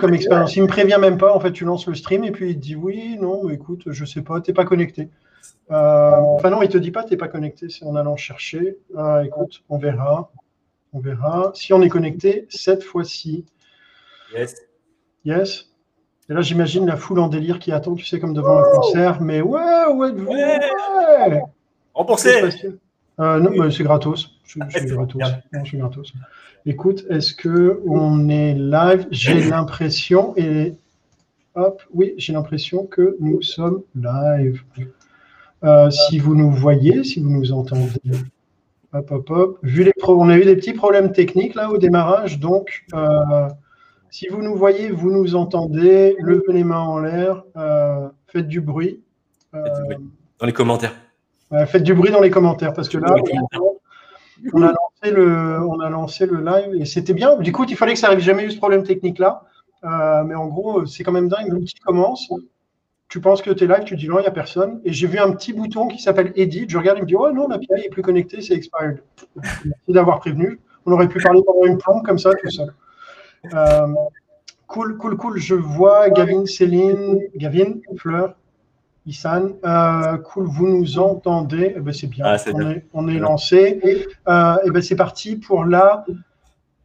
comme expérience. Il me prévient même pas. En fait, tu lances le stream et puis il te dit oui, non, écoute, je sais pas, t'es pas connecté. Euh, enfin non, il te dit pas, t'es pas connecté. C'est en allant chercher. Ah, écoute, on verra, on verra. Si on est connecté cette fois-ci. Yes. Yes. Et là, j'imagine la foule en délire qui attend, tu sais, comme devant un concert. Mais ouais, ouais, ouais. ouais. Remboursé. Euh, non, c'est gratos. Je, je, suis gratos. Non, je suis gratos. Écoute, est-ce que on est live? J'ai l'impression et hop, oui, j'ai l'impression que nous sommes live. Euh, si vous nous voyez, si vous nous entendez, hop, hop, hop. Vu les pro on a eu des petits problèmes techniques là au démarrage, donc euh, si vous nous voyez, vous nous entendez, levez les mains en l'air, euh, faites du bruit. Dans les commentaires. Faites du bruit dans les commentaires parce que là, on a, lancé le, on a lancé le live et c'était bien. Du coup, il fallait que ça arrive. Jamais eu ce problème technique là. Euh, mais en gros, c'est quand même dingue. L'outil commence. Tu penses que tu es live, tu dis non, il n'y a personne. Et j'ai vu un petit bouton qui s'appelle Edit. Je regarde, il me dit Oh non, l'API est plus connecté, c'est expired. Merci d'avoir prévenu. On aurait pu parler pendant une plombe comme ça, tout seul. Euh, cool, cool, cool. Je vois Gavin, Céline, Gavin, Fleur, Issan, euh, cool, vous nous entendez eh ben, C'est bien, ah, on, bien. Est, on, est, lancé. Euh, eh ben, c'est parti pour la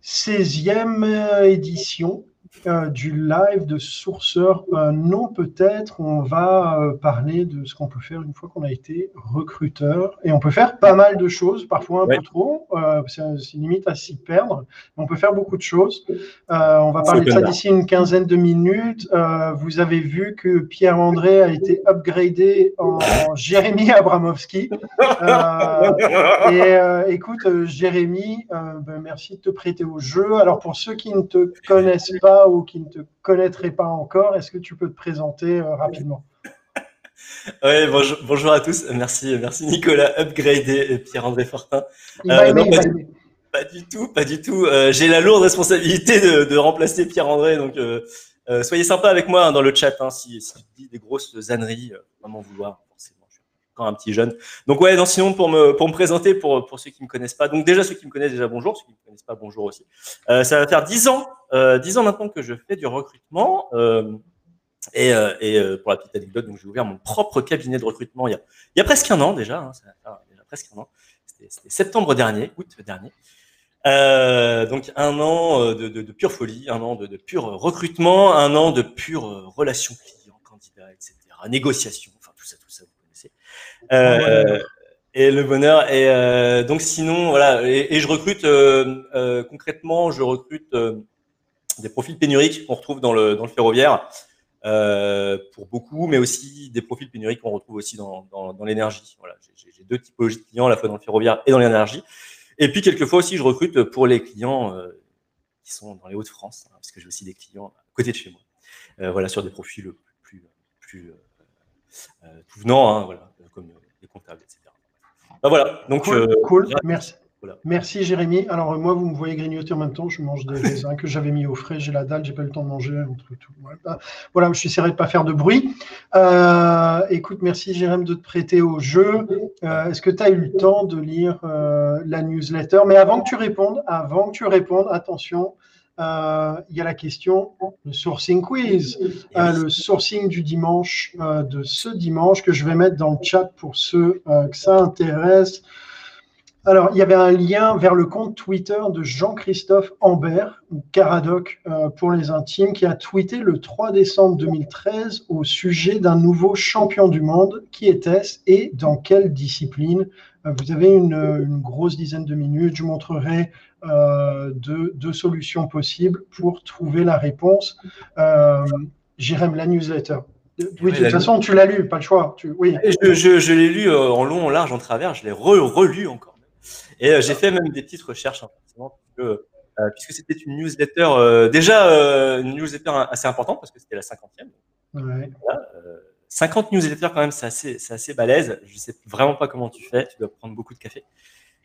16e édition euh, du live de sourceur. Euh, non, peut-être, on va euh, parler de ce qu'on peut faire une fois qu'on a été recruteur. Et on peut faire pas mal de choses, parfois un Ouais. peu trop. C'est limite à s'y perdre. Mais on peut faire beaucoup de choses. On va parler de ça d'ici une quinzaine de minutes. Vous avez vu que Pierre-André a été upgradé en Jérémy Abramovski. Euh, et écoute, Jérémy, ben, merci de te prêter au jeu. Alors, pour ceux qui ne te connaissent pas ou qui ne te connaîtraient pas encore, est-ce que tu peux te présenter euh, rapidement? Ouais, bonjour, bonjour à tous. Merci, merci Nicolas, upgradé et Pierre-André Fortin. Il Euh, non, pas, du tout, pas du tout. Euh, J'ai la lourde responsabilité de, de remplacer Pierre-André, donc euh, euh, soyez sympa avec moi hein, dans le chat. Hein, si, si je dis des grosses âneries, euh, pas m'en vouloir. Forcément, je suis encore un petit jeune. Donc ouais, non, sinon pour me pour me présenter pour pour ceux qui me connaissent pas. Donc déjà ceux qui me connaissent déjà bonjour, ceux qui me connaissent pas bonjour aussi. Euh, ça va faire dix ans, euh, dix ans maintenant que je fais du recrutement. Euh, et, euh, et euh, pour la petite anecdote, donc j'ai ouvert mon propre cabinet de recrutement il y a, il y a presque un an déjà. Hein, ça déjà presque un an. C'était septembre dernier, août dernier. Euh, donc un an de, de, de pure folie, un an de, de pur recrutement, un an de pure relation client, candidat, etc. Négociation, enfin tout ça, tout ça, vous connaissez. Euh, et le bonheur. Et euh, donc sinon, voilà. Et, et je recrute concrètement, je recrute des profils pénuriques qu'on retrouve dans le dans le ferroviaire euh, pour beaucoup, mais aussi des profils pénuriques qu'on retrouve aussi dans dans, dans l'énergie. Voilà, j'ai deux typologies de clients, à la fois dans le ferroviaire et dans l'énergie. Et puis quelquefois aussi, je recrute pour les clients euh, qui sont dans les Hauts-de-France, hein, parce que j'ai aussi des clients à côté de chez moi. Euh, voilà, sur des profils plus plus tout venant, hein, voilà, comme les comptables, etc. Ben voilà, donc Cool, merci. Voilà. Merci Jérémy. Alors euh, moi, vous me voyez grignoter en même temps, je mange des raisins que j'avais mis au frais, j'ai la dalle, j'ai pas eu le temps de manger entre tout. Voilà, voilà je essaierai de pas faire de bruit. Euh, écoute, merci Jérémy de te prêter au jeu. Euh, Est-ce que tu as eu le temps de lire euh, la newsletter? Mais avant que tu répondes, avant que tu répondes, attention, il y a la question, le sourcing quiz, le sourcing du dimanche, de ce dimanche que je vais mettre dans le chat pour ceux que ça intéresse. Alors, il y avait un lien vers le compte Twitter de Jean-Christophe Ambert, ou Caradoc euh, pour les intimes, qui a tweeté le 3 décembre 2013 au sujet d'un nouveau champion du monde. Qui était-ce et dans quelle discipline Euh, Vous avez une, une grosse dizaine de minutes. Je vous montrerai euh, deux, deux solutions possibles pour trouver la réponse. Jérém, la newsletter. Oui, de toute façon, tu l'as lu, pas le choix. Tu, oui. Et Je, je, je l'ai lu en long, en large, en travers, je l'ai re- relu encore. Et euh, j'ai fait même des petites recherches, hein, puisque, euh, puisque c'était une newsletter, euh, déjà une newsletter assez importante, parce que c'était la cinquantième. Ouais. Voilà, euh, 50 newsletters quand même, c'est assez, c'est assez balèze. Je sais vraiment pas comment tu fais, tu dois prendre beaucoup de café.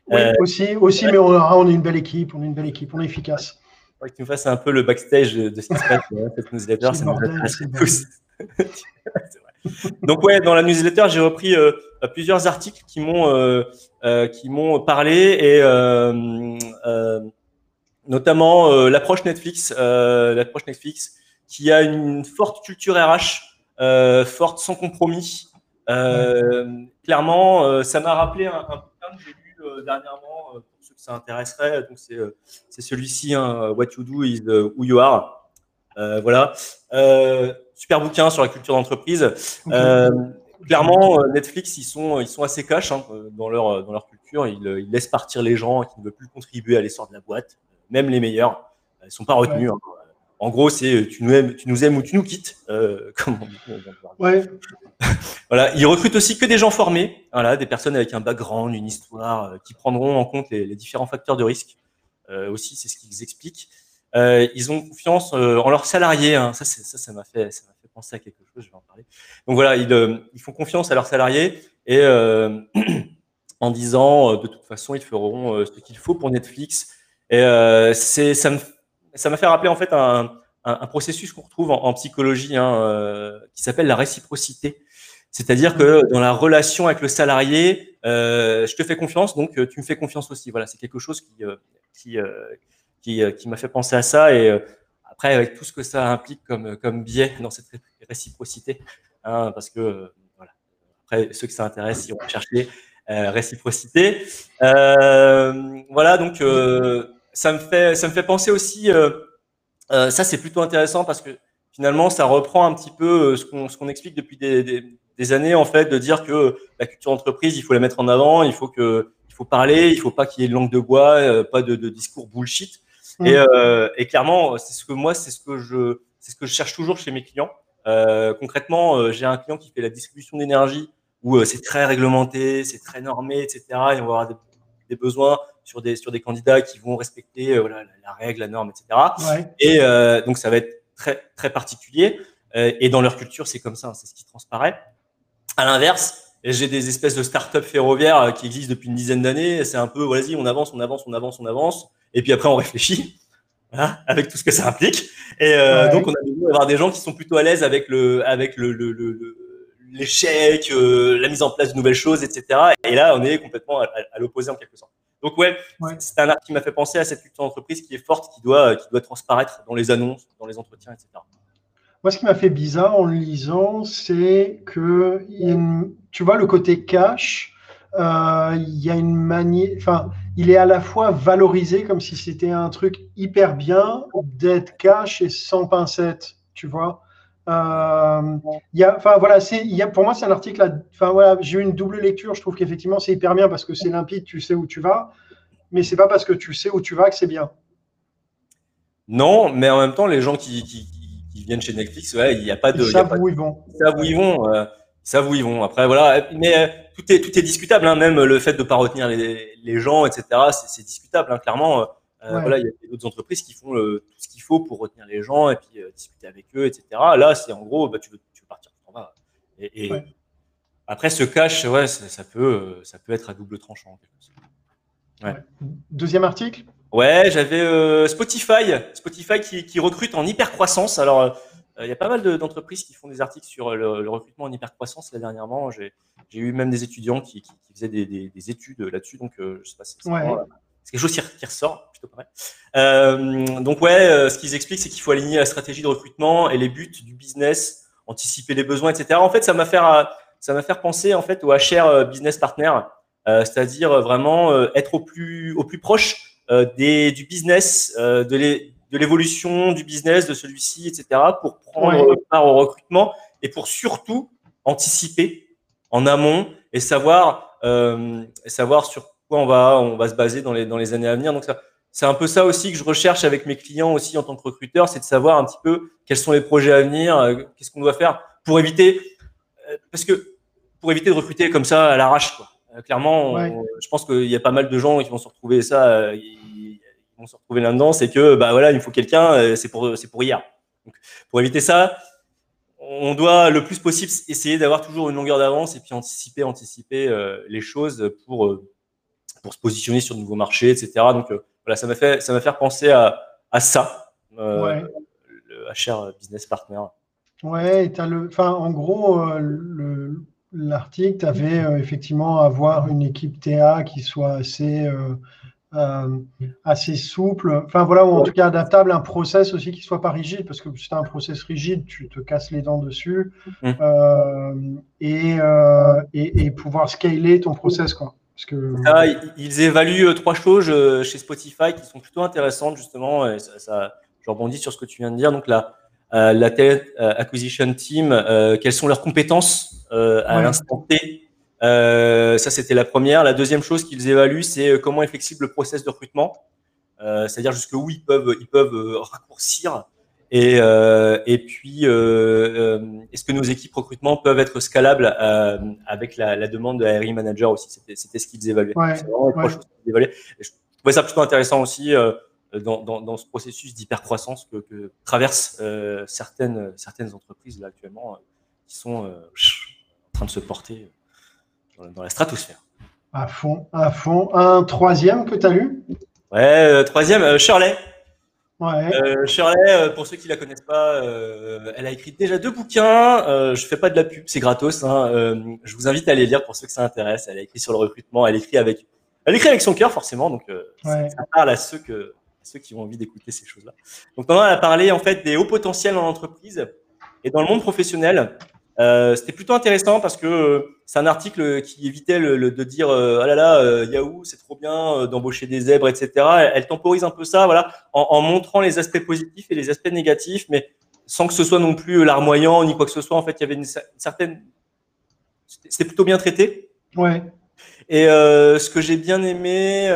Oui, aussi, aussi mais on, a- on est une belle équipe, on est une belle équipe, on est efficace. faudrait que tu me fasses un peu le backstage de, ce qui se passe dans cette newsletter, ça nous intéresse tous. C'est. Donc ouais, dans la newsletter, j'ai repris euh, plusieurs articles qui m'ont euh, euh, qui m'ont parlé et notamment l'approche Netflix, l'approche Netflix qui a une forte culture RH, forte sans compromis. Clairement, ça m'a rappelé un, un bouquin que j'ai lu dernièrement, pour ceux que ça intéresserait. Donc c'est celui-ci, hein, What You Do is Who You Are. voilà. Super bouquin sur la culture d'entreprise clairement, euh, Netflix, ils sont, ils sont assez cash hein, euh, dans, leur, dans leur culture. Ils, euh, ils, laissent partir les gens qui ne veulent plus contribuer à l'essor de la boîte, même les meilleurs. Ils ne sont pas retenus. Hein. En gros, c'est tu nous aimes, tu nous aimes ou tu nous quittes. Euh, comme on ouais. voilà. Ils recrutent aussi que des gens formés, voilà, des personnes avec un background, une histoire, qui prendront en compte les, les différents facteurs de risque. Euh, aussi, c'est ce qu'ils expliquent. Euh, ils ont confiance en leurs salariés. Hein. Ça, ça, ça m'a fait, ça penser à quelque chose, je vais en parler. Donc voilà, ils, euh, ils font confiance à leurs salariés et euh, en disant euh, de toute façon, ils feront ce qu'il faut pour Netflix. Et c'est, ça, ça m'a fait rappeler en fait un, un, processus qu'on retrouve en, psychologie hein, qui s'appelle la réciprocité. C'est-à-dire que dans la relation avec le salarié, euh, je te fais confiance, donc tu me fais confiance aussi. Voilà, c'est quelque chose qui, qui, qui, qui m'a fait penser à ça. Et après, avec tout ce que ça implique comme, comme biais dans cette réciprocité, hein, parce que, voilà, après, ceux que ça intéresse, ils vont chercher euh, réciprocité. Euh, voilà, donc, euh, ça, me fait, ça me fait penser aussi, euh, euh, ça c'est plutôt intéressant parce que finalement, ça reprend un petit peu ce qu'on qu'on explique depuis des, des, années, en fait, de dire que la culture d'entreprise, il faut la mettre en avant, il faut que parler, il faut pas qu'il y ait de langue de bois, pas de discours bullshit. Et, mm. euh, et, clairement, c'est ce que moi, c'est ce que je, c'est ce que je cherche toujours chez mes clients. Euh, concrètement, euh, j'ai un client qui fait la distribution d'énergie où euh, c'est très réglementé, c'est très normé, etc. Et on va avoir des, des, besoins sur des sur des candidats qui vont respecter voilà, la, règle, la norme, etc. Ouais. Et donc ça va être très très particulier. et dans leur culture, c'est comme ça, c'est ce qui transparaît. À l'inverse, j'ai des espèces de start-up ferroviaires qui existent depuis une dizaine d'années. C'est un peu, vas-y, on avance, on avance, on avance, on avance. Et puis après, on réfléchit. Voilà, avec tout ce que ça implique. Et euh, donc, on a besoin d'avoir des gens qui sont plutôt à l'aise avec le, avec le, le, le l'échec, euh, la mise en place de nouvelles choses, etc. Et là, on est complètement à, à l'opposé en quelque sorte. Donc ouais, ouais. c'est un art qui m'a fait penser à cette culture d'entreprise qui est forte, qui doit, qui doit transparaître dans les annonces, dans les entretiens, etc. Moi, ce qui m'a fait bizarre en le lisant, c'est que tu vois le côté cash, euh, il y a une manière, enfin, il est à la fois valorisé comme si c'était un truc hyper bien d'être cash et sans pincette, tu vois. Euh, y a, enfin voilà, c'est, pour moi c'est un article. Enfin voilà, j'ai eu une double lecture. Je trouve qu'effectivement c'est hyper bien parce que c'est limpide, tu sais où tu vas, mais c'est pas parce que tu sais où tu vas que c'est bien. Non, mais en même temps, les gens qui, qui viennent chez Netflix, ouais, il n'y a pas de. Ils savent où ils vont. Ils savent où ils vont. Euh, ça où ils vont. Après, voilà. Mais euh, tout est, tout est discutable. Hein. Même le fait de ne pas retenir les, les gens, etc., c'est discutable. Hein. Clairement, euh, voilà, il y a d'autres entreprises qui font le, tout ce qu'il faut pour retenir les gens et puis euh, discuter avec eux, etc. Là, c'est en gros, bah, tu, veux, tu veux partir, tu vas. Et, et ouais. après, ce cash, ouais, ça, ça, peut, ça peut être à double tranchant. Ouais. Deuxième article? Ouais, j'avais euh, Spotify, Spotify qui, qui, recrute en hyper croissance. Alors, il y a pas mal d'entreprises qui font des articles sur le, le recrutement en hyper croissance. Là dernièrement, j'ai eu même des étudiants qui, qui, qui faisaient des, des, des études là-dessus. Donc, euh, je sais pas si c'est ouais. quelque chose qui, ressort plutôt pas euh, donc ouais, ce qu'ils expliquent, c'est qu'il faut aligner la stratégie de recrutement et les buts du business, anticiper les besoins, etc. En fait, ça m'a fait ça m'a fait penser en fait au HR business partner, c'est-à-dire vraiment être au plus au plus proche euh, des, du business, euh, de l'évolution du business, de celui-ci, etc., pour prendre ouais. part au recrutement et pour surtout anticiper en amont et savoir, euh, savoir sur quoi on va, on va se baser dans les, dans les années à venir. Donc, c'est un peu ça aussi que je recherche avec mes clients aussi en tant que recruteur, c'est de savoir un petit peu quels sont les projets à venir, euh, qu'est-ce qu'on doit faire pour éviter, euh, parce que pour éviter de recruter comme ça à l'arrache. Euh, clairement, ouais. je pense qu'il y a pas mal de gens qui vont se retrouver ça, euh, vont se retrouver là-dedans, c'est que bah voilà, il faut quelqu'un, euh, c'est pour c'est pour hier. Donc, pour éviter ça, on doit le plus possible essayer d'avoir toujours une longueur d'avance et puis anticiper, anticiper euh, les choses pour euh, pour se positionner sur de nouveaux marchés, etc. Donc euh, voilà, ça m'a fait ça m'a fait penser à à ça, ouais. le HR business partner. Ouais, as le, enfin en gros le l'article, tu avais effectivement avoir une équipe TA qui soit assez, euh, euh, assez souple, enfin voilà, ou en tout cas adaptable, un process aussi qui soit pas rigide, parce que si tu as un process rigide, tu te casses les dents dessus, mmh. euh, et, euh, et, et, pouvoir scaler ton process. Quoi. Parce que... Ah, ils évaluent trois choses chez Spotify qui sont plutôt intéressantes, justement, et ça, ça, je rebondis sur ce que tu viens de dire. Donc la, la Talent Acquisition Team, quelles sont leurs compétences à l'instant T euh, ça, c'était la première. La deuxième chose qu'ils évaluent, c'est euh, comment est flexible le process de recrutement, euh, c'est-à-dire jusqu'où ils peuvent, ils peuvent raccourcir. Et, et puis, est-ce que nos équipes recrutement peuvent être scalables avec la, la, demande de Manager aussi? C'était ce qu'ils évaluaient. Ouais, ouais. qu'ils évaluaient. je trouvais ça plutôt intéressant aussi dans, dans, dans, ce processus d'hypercroissance que, que traversent certaines, certaines entreprises là actuellement qui sont en train de se porter dans la stratosphère. À fond, à fond. Un troisième que tu as lu Ouais, euh, troisième, euh, Shirley. Ouais. Euh, Shirley, pour ceux qui la connaissent pas, elle a écrit déjà deux bouquins. je fais pas de la pub, c'est gratos. Hein. je vous invite à les lire pour ceux que ça intéresse. Elle a écrit sur le recrutement. Elle écrit avec, elle écrit avec son cœur forcément, donc ça, parle à ceux que ceux qui ont envie d'écouter ces choses-là. Donc maintenant, elle a parlé en fait des hauts potentiels en entreprise et dans le monde professionnel. Euh, c'était plutôt intéressant parce que euh, c'est un article qui évitait le, de dire euh, ah là là euh, Yahoo c'est trop bien d'embaucher des zèbres etc. Elle, temporise un peu ça voilà en, en, montrant les aspects positifs et les aspects négatifs mais sans que ce soit non plus larmoyant ni quoi que ce soit en fait il y avait une, certaine c'était plutôt bien traité. Ouais. Et ce que j'ai bien aimé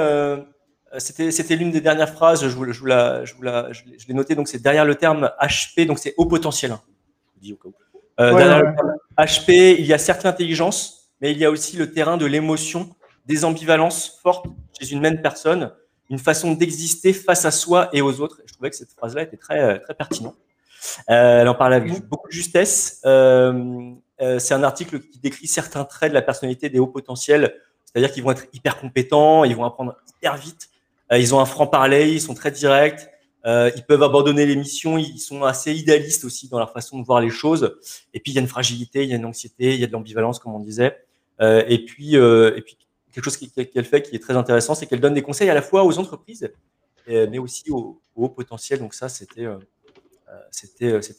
c'était c'était l'une des dernières phrases je vous, je vous la je vous la je l'ai noté donc c'est derrière le terme HP donc c'est haut potentiel. Hein. Je dis au cas où. Euh, HP, il y a certes l'intelligence, mais il y a aussi le terrain de l'émotion, des ambivalences fortes chez une même personne, une façon d'exister face à soi et aux autres. je trouvais que cette phrase-là était très, euh, très pertinente. Euh, elle en parle avec beaucoup de justesse. Euh, euh, c'est un article qui décrit certains traits de la personnalité des hauts potentiels, c'est-à-dire qu'ils vont être hyper compétents, ils vont apprendre hyper vite, ils ont un franc-parler, ils sont très directs, euh, ils peuvent abandonner les missions, ils sont assez idéalistes aussi dans leur façon de voir les choses. Et puis il y a une fragilité, il y a une anxiété, il y a de l'ambivalence comme on disait. Euh, et puis euh, et puis quelque chose qu'elle fait qui est très intéressant, c'est qu'elle donne des conseils à la fois aux entreprises, mais aussi aux, hauts potentiels. Donc ça c'était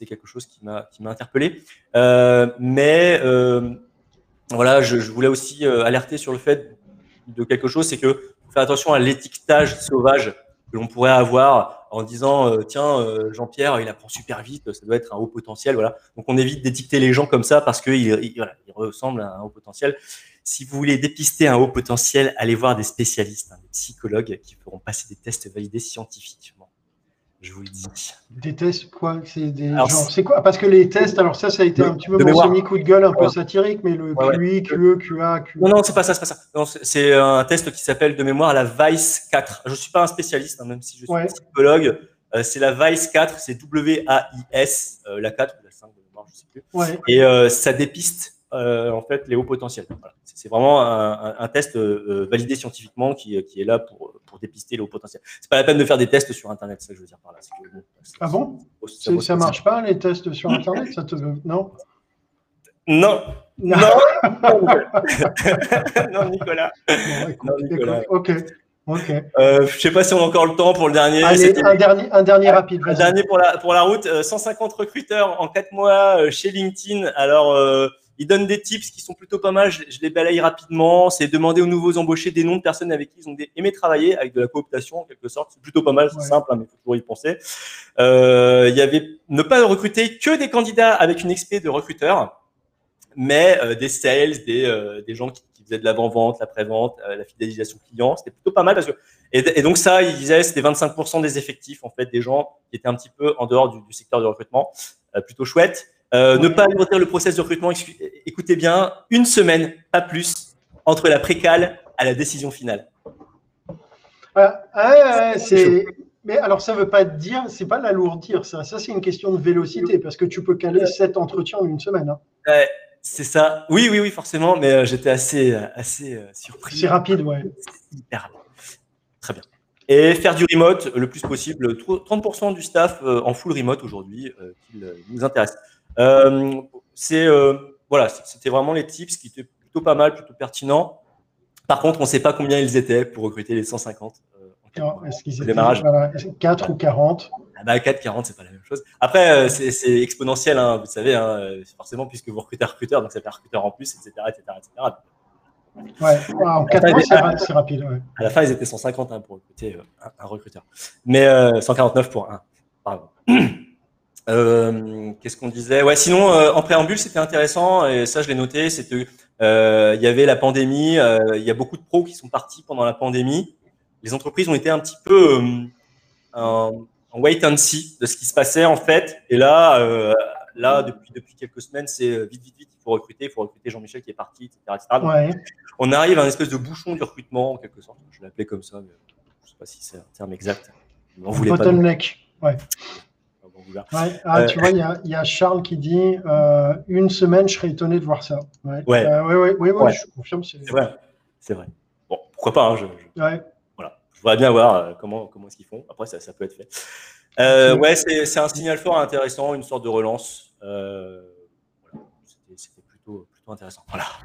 quelque chose qui m'a interpellé. mais voilà, je, voulais aussi alerter sur le fait de quelque chose, c'est que faire attention à l'étiquetage sauvage que l'on pourrait avoir en disant euh, tiens euh, Jean-Pierre il apprend super vite ça doit être un haut potentiel voilà. Donc on évite d'étiqueter les gens comme ça parce qu'il il, voilà, il ressemble à un haut potentiel. Si vous voulez dépister un haut potentiel allez voir des spécialistes hein, des psychologues qui feront passer des tests validés scientifiquement je vous le dis. Des tests, quoi C'est des c'est quoi? Parce que les tests, alors ça, ça a été un petit peu mon semi-coup de gueule un peu satirique, mais le QI, QE, QA, QA. Non, non, c'est pas ça, c'est pas ça. C'est un test qui s'appelle de mémoire la VICE 4. Je suis pas un spécialiste, hein, même si je suis psychologue. Euh, c'est la VICE 4, c'est W-A-I-S, euh, la 4 ou la 5 de mémoire, je sais plus. Et euh, ça dépiste en fait les hauts potentiels. C'est vraiment un, test validé scientifiquement qui, qui, est là pour, pour dépister les hauts potentiels. C'est pas la peine de faire des tests sur Internet, ça que je veux dire par là. ah bon Ça, ça marche pas les tests sur Internet ça te... Non non. Non. non, Nicolas. non, Nicolas. Ok. Ok. Euh, je sais pas si on a encore le temps pour le dernier. Allez, un dernier, un dernier rapide. Un dernier pour la, pour la route. 150 euh, recruteurs en 4 mois euh, chez LinkedIn. Alors, euh, ils donnent des tips qui sont plutôt pas mal. Je, les balaye rapidement. C'est demander aux nouveaux embauchés des noms de personnes avec qui ils ont aimé travailler, avec de la cooptation en quelque sorte. C'est plutôt pas mal, c'est simple, hein, mais il faut toujours y penser. Il y avait ne pas recruter que des candidats avec une expérience de recruteur, mais des sales, des, des gens qui faisait de l'avant-vente, la pré-vente, euh, la fidélisation client. C'était plutôt pas mal parce que et, donc ça, il disait c'était 25% des effectifs en fait des gens qui étaient un petit peu en dehors du, secteur du recrutement. Euh, plutôt chouette. Euh, ne pas alimenter le process de recrutement. Écoutez bien, une semaine, pas plus, entre la précale à la décision finale. c'est. Mais alors, ça ne veut pas dire, c'est pas l'alourdir, ça. Ça, c'est une question de vélocité, parce que tu peux caler sept entretiens en une semaine. Hein. C'est ça. Oui, oui, oui, forcément, mais euh, j'étais assez, euh, assez euh, surpris. C'est rapide, ouais. Hyper rapide. Très bien. Et faire du remote le plus possible. 30% du staff en full remote aujourd'hui qui nous intéresse. C'est voilà, c'était vraiment les tips qui étaient plutôt pas mal, plutôt pertinents. Par contre, on ne sait pas combien ils étaient pour recruter les 150 Est-ce qu'ils étaient démarrage. 4 ou 40 ah bah 4, 40, c'est pas la même chose. Après, c'est exponentiel, hein, vous savez, hein, forcément, puisque vous recrutez un recruteur, donc ça fait un recruteur en plus, etc. etc., etc. Ouais, en 4 ans, c'est rapide. Ouais. À la fin, ils étaient 150 hein, pour recruter un, un, recruteur. Mais 149 pour un. Pardon. Euh, Qu'est-ce qu'on disait? Ouais, sinon euh, en préambule, c'était intéressant et ça je l'ai noté. C'était euh, il y avait la pandémie. Il y a beaucoup de pros qui sont partis pendant la pandémie. Les entreprises ont été un petit peu en, en, wait and see de ce qui se passait en fait. Et là, là depuis depuis quelques semaines, c'est vite vite vite. Il faut recruter, il faut recruter Jean-Michel qui est parti, etc. etc. ouais. On arrive à un espèce de bouchon du recrutement en quelque sorte. Je l'appelais comme ça, mais je sais pas si c'est un terme exact. On voulait Bottleneck. Ouais. Ah, euh, tu vois, il y, a Charles qui dit euh, une semaine, je serais étonné de voir ça. Ouais, ouais, euh, ouais, je confirme. C'est vrai. C'est vrai. Bon, pourquoi pas hein, je, Voilà. Je voudrais bien voir comment, comment est-ce qu'ils font. Après, ça, ça peut être fait. ouais, c'est un signal fort intéressant, une sorte de relance.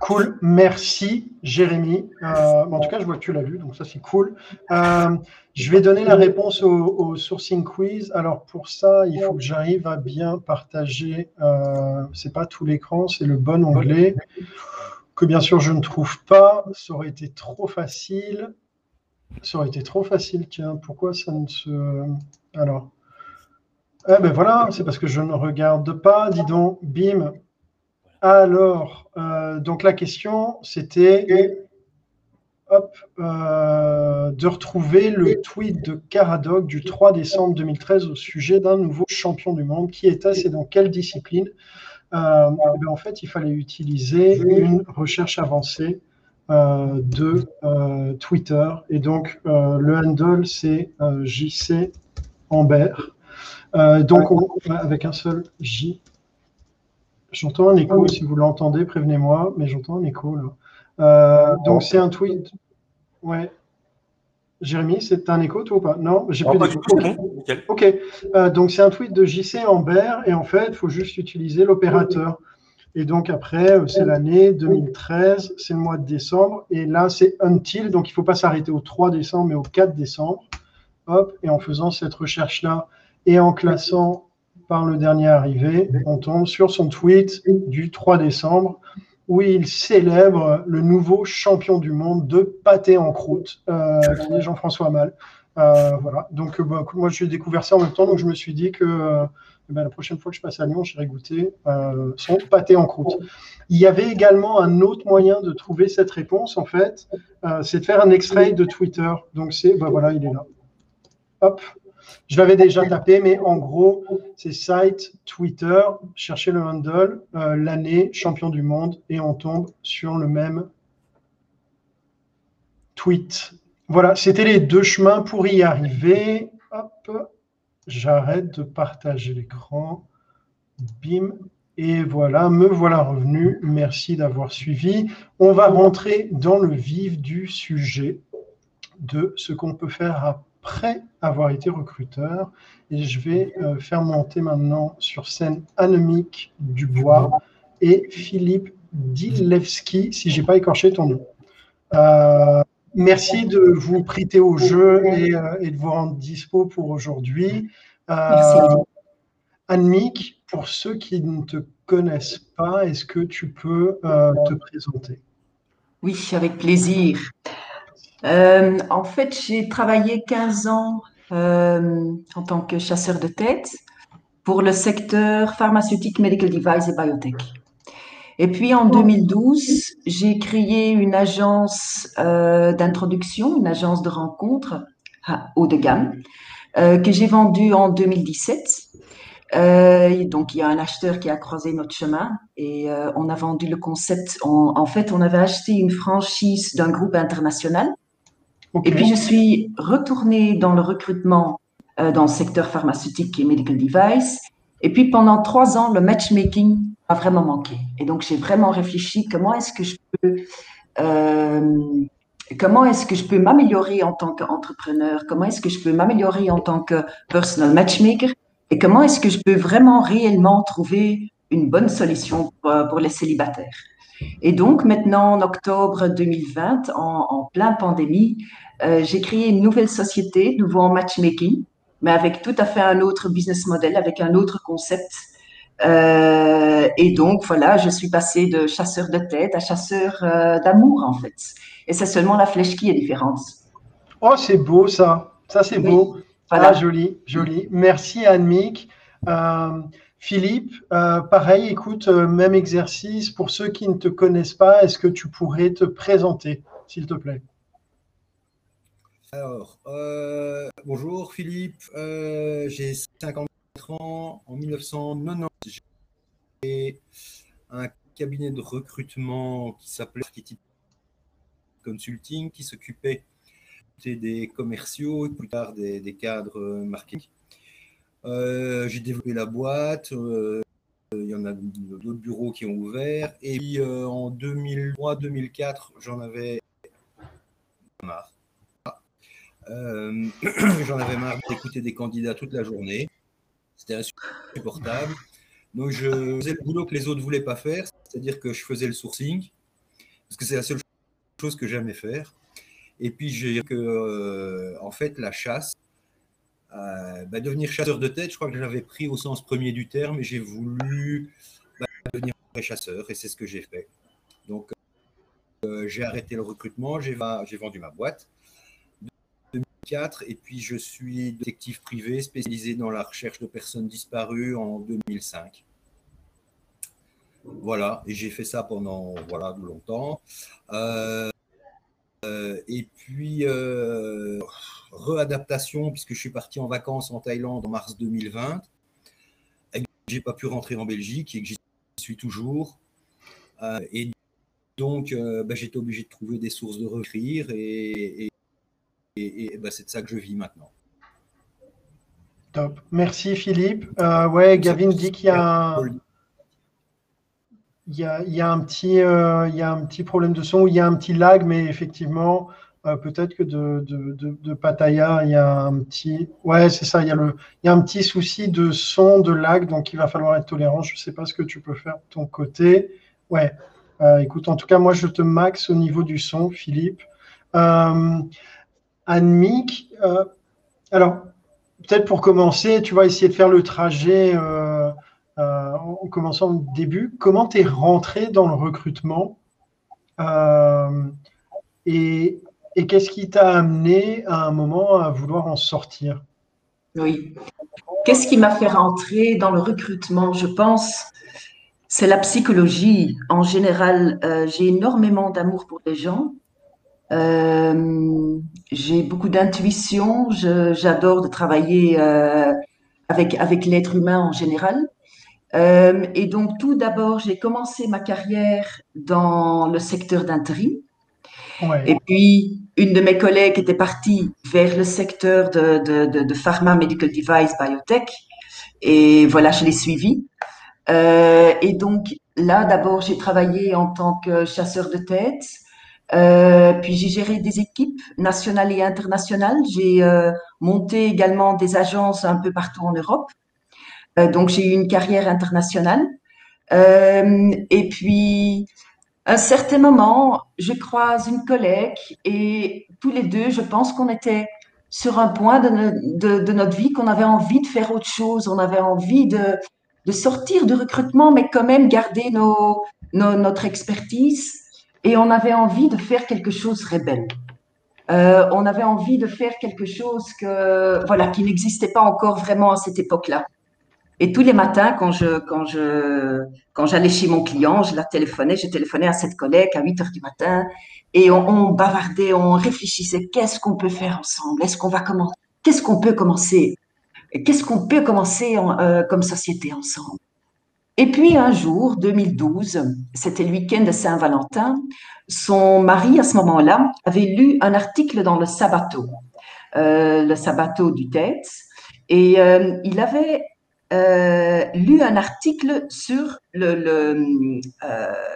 Cool, merci Jérémy. en tout cas, je vois que tu l'as vu, donc ça c'est cool. Je vais donner la réponse au, sourcing quiz. Alors pour ça, il faut que j'arrive à bien partager. Euh, c'est pas tout l'écran, c'est le bon onglet que bien sûr je ne trouve pas. Ça aurait été trop facile. Ça aurait été trop facile. Tiens, pourquoi ça ne se. Alors. Eh ben voilà, c'est parce que je ne regarde pas. Dis donc, bim. Alors, euh, donc la question, c'était euh, de retrouver le tweet de Caradoc du 3 décembre 2013 au sujet d'un nouveau champion du monde. Qui était-ce et dans quelle discipline euh, ben, En fait, il fallait utiliser une recherche avancée de Twitter. Et donc, le handle, c'est JC Ambert. donc, avec un seul J. J'entends un écho, si vous l'entendez, prévenez-moi, mais j'entends un écho là. Euh, donc c'est un tweet. Ouais. Jérémy, c'est un écho toi ou pas? Non, j'ai plus d'écho. Ok. Euh, donc c'est un tweet de JC Ambert et en fait, il faut juste utiliser l'opérateur. Et donc après, euh, c'est l'année 2013, c'est le mois de décembre. Et là, c'est until, donc il ne faut pas s'arrêter au 3 décembre, mais au 4 décembre. Hop, et en faisant cette recherche-là et en classant par le dernier arrivé, on tombe sur son tweet du 3 décembre où il célèbre le nouveau champion du monde de pâté en croûte, euh, Jean-François Mal. Euh, voilà. Donc, euh, bah, moi, j'ai découvert ça en même temps, donc je me suis dit que ben, la prochaine fois que je passe à Lyon, j'irai goûter son pâté en croûte. Il y avait également un autre moyen de trouver cette réponse, en fait, c'est de faire un extrait de Twitter. Donc, c'est, bah, voilà, il est là. Hop, je l'avais déjà tapé, mais en gros, c'est site, Twitter, cherchez le handle, euh, l'année, champion du monde, et on tombe sur le même tweet. Voilà, c'était les deux chemins pour y arriver. Hop, j'arrête de partager l'écran. Bim. Et voilà, me voilà revenu. Merci d'avoir suivi. On va rentrer dans le vif du sujet de ce qu'on peut faire à après avoir été recruteur. Et je vais euh, faire monter maintenant sur scène Annemiek Dubois et Philippe Dilewski, si j'ai pas écorché ton nom. Euh, merci de vous prêter au jeu et, euh, et, de vous rendre dispo pour aujourd'hui. Annemiek, pour ceux qui ne te connaissent pas, est-ce que tu peux te présenter? Oui, avec plaisir. Euh, en fait, j'ai travaillé 15 ans euh, en tant que chasseur de tête pour le secteur pharmaceutique, medical device et biotech. Et puis en 2012, j'ai créé une agence euh, d'introduction, une agence de rencontre haut de gamme, que j'ai vendue en 2017. donc il y a un acheteur qui a croisé notre chemin et on a vendu le concept. en fait, on avait acheté une franchise d'un groupe international et puis, je suis retournée dans le recrutement euh, dans le secteur pharmaceutique et medical device. Et puis, pendant trois ans, le matchmaking a vraiment manqué. Et donc, j'ai vraiment réfléchi comment est-ce que je peux, euh, comment est-ce que je peux m'améliorer en tant qu'entrepreneur, comment est-ce que je peux m'améliorer en tant que personal matchmaker, et comment est-ce que je peux vraiment réellement trouver une bonne solution pour, les célibataires? Et donc maintenant, en octobre 2020, en, plein pandémie, j'ai créé une nouvelle société, nouveau en matchmaking, mais avec tout à fait un autre business model, avec un autre concept. Euh, et donc, voilà, je suis passée de chasseur de tête à chasseur euh, d'amour, en fait. Et c'est seulement la flèche qui est différente. Oh, c'est beau ça. Ça, c'est beau. Voilà. Ah, joli, joli. Merci, Anne-Mick. Euh, Philippe, pareil, écoute, même exercice. Pour ceux qui ne te connaissent pas, est-ce que tu pourrais te présenter, s'il te plaît? Alors, euh, bonjour Philippe, euh, j'ai 54 ans. En 1990, j'ai un cabinet de recrutement qui s'appelait Archetype Consulting, qui s'occupait des commerciaux et plus tard des, cadres marketing. Euh, j'ai développé la boîte, il y en a d'autres bureaux qui ont ouvert. Et puis en 2003-2004, j'en avais marre euh, j'en avais marre d'écouter des candidats toute la journée. C'était insupportable. Donc, je faisais le boulot que les autres ne voulaient pas faire, c'est-à-dire que je faisais le sourcing, parce que c'est la seule chose que j'aimais faire. Et puis, j'ai que, euh, en fait, la chasse, euh, bah, devenir chasseur de tête, je crois que j'avais pris au sens premier du terme, et j'ai voulu bah, devenir chasseur, et c'est ce que j'ai fait. Donc, j'ai arrêté le recrutement, j'ai vendu ma boîte et puis je suis détective privé spécialisé dans la recherche de personnes disparues en 2005. Voilà, et j'ai fait ça pendant voilà, longtemps. Euh, euh, et puis, euh, réadaptation, puisque je suis parti en vacances en Thaïlande en mars 2020. Et j'ai pas pu rentrer en Belgique et que j'y suis toujours. et donc, bah, j'étais obligé de trouver des sources de recrir et, bah, c'est de ça que je vis maintenant. Top. Merci Philippe. Euh, ouais, Gavin dit qu'il y a un, petit, euh, y a un petit problème de son, il y a un petit lag, mais effectivement, euh, peut-être que de, de, Pattaya, il y a un petit, ouais, c'est ça, il y a le, il y a un petit souci de son, de lag, donc il va falloir être tolérant. Je ne sais pas ce que tu peux faire de ton côté. Ouais. écoute, en tout cas, moi, je te max au niveau du son, Philippe. Anne-Mick, euh, alors peut-être pour commencer, tu vas essayer de faire le trajet euh, euh, en commençant au début. Comment tu es rentré dans le recrutement? Et, qu'est-ce qui t'a amené à un moment à vouloir en sortir? Oui. Qu'est-ce qui m'a fait rentrer dans le recrutement? Je pense c'est la psychologie. En général, j'ai énormément d'amour pour les gens euh, j'ai beaucoup d'intuition. J'adore de travailler euh, avec, l'être humain en général. Euh, et donc, tout d'abord, j'ai commencé ma carrière dans le secteur d'intérim. Et puis, une de mes collègues était partie vers le secteur de, de, de, pharma, medical device, biotech. Et voilà, je l'ai suivi. Euh, et donc, là, d'abord, j'ai travaillé en tant que chasseur de tête. Euh, puis j'ai géré des équipes nationales et internationales. J'ai euh, monté également des agences un peu partout en Europe. Donc j'ai eu une carrière internationale. Et puis, un certain moment, je croise une collègue et tous les deux, je pense qu'on était sur un point de, notre vie qu'on avait envie de faire autre chose. On avait envie de, sortir du recrutement, mais quand même garder notre expertise et on avait envie de faire quelque chose rebelle. Euh, on avait envie de faire quelque chose qui n'existait pas encore vraiment à cette époque-là. Et tous les matins, quand je, quand je, quand j'allais chez mon client, je la téléphonais, je téléphonais à cette collègue à 8 heures du matin et on, bavardait, on réfléchissait, qu'est-ce qu'on peut faire ensemble? Est-ce qu'on va commencer? Qu'est-ce qu'on peut commencer? Qu'est-ce qu'on peut commencer euh, comme société ensemble? Et puis un jour, 2012, c'était le week-end de Saint-Valentin, son mari à ce moment-là avait lu un article dans le Sabato, euh, le Sabato du Tête, et euh, il avait euh, lu un article sur le, le,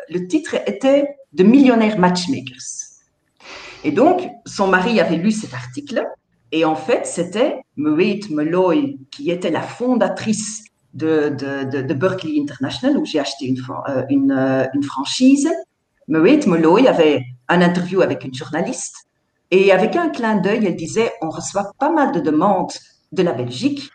le titre était de Millionnaire Matchmakers. Et donc, son mari avait lu cet article, et en fait, c'était Merit Malloy, qui était la fondatrice de, de, de, Berkeley International où j'ai acheté une, euh, une, euh, une franchise. Merit Molloy avait un interview avec une journaliste et avec un clin d'œil, elle disait on reçoit pas mal de demandes de la Belgique.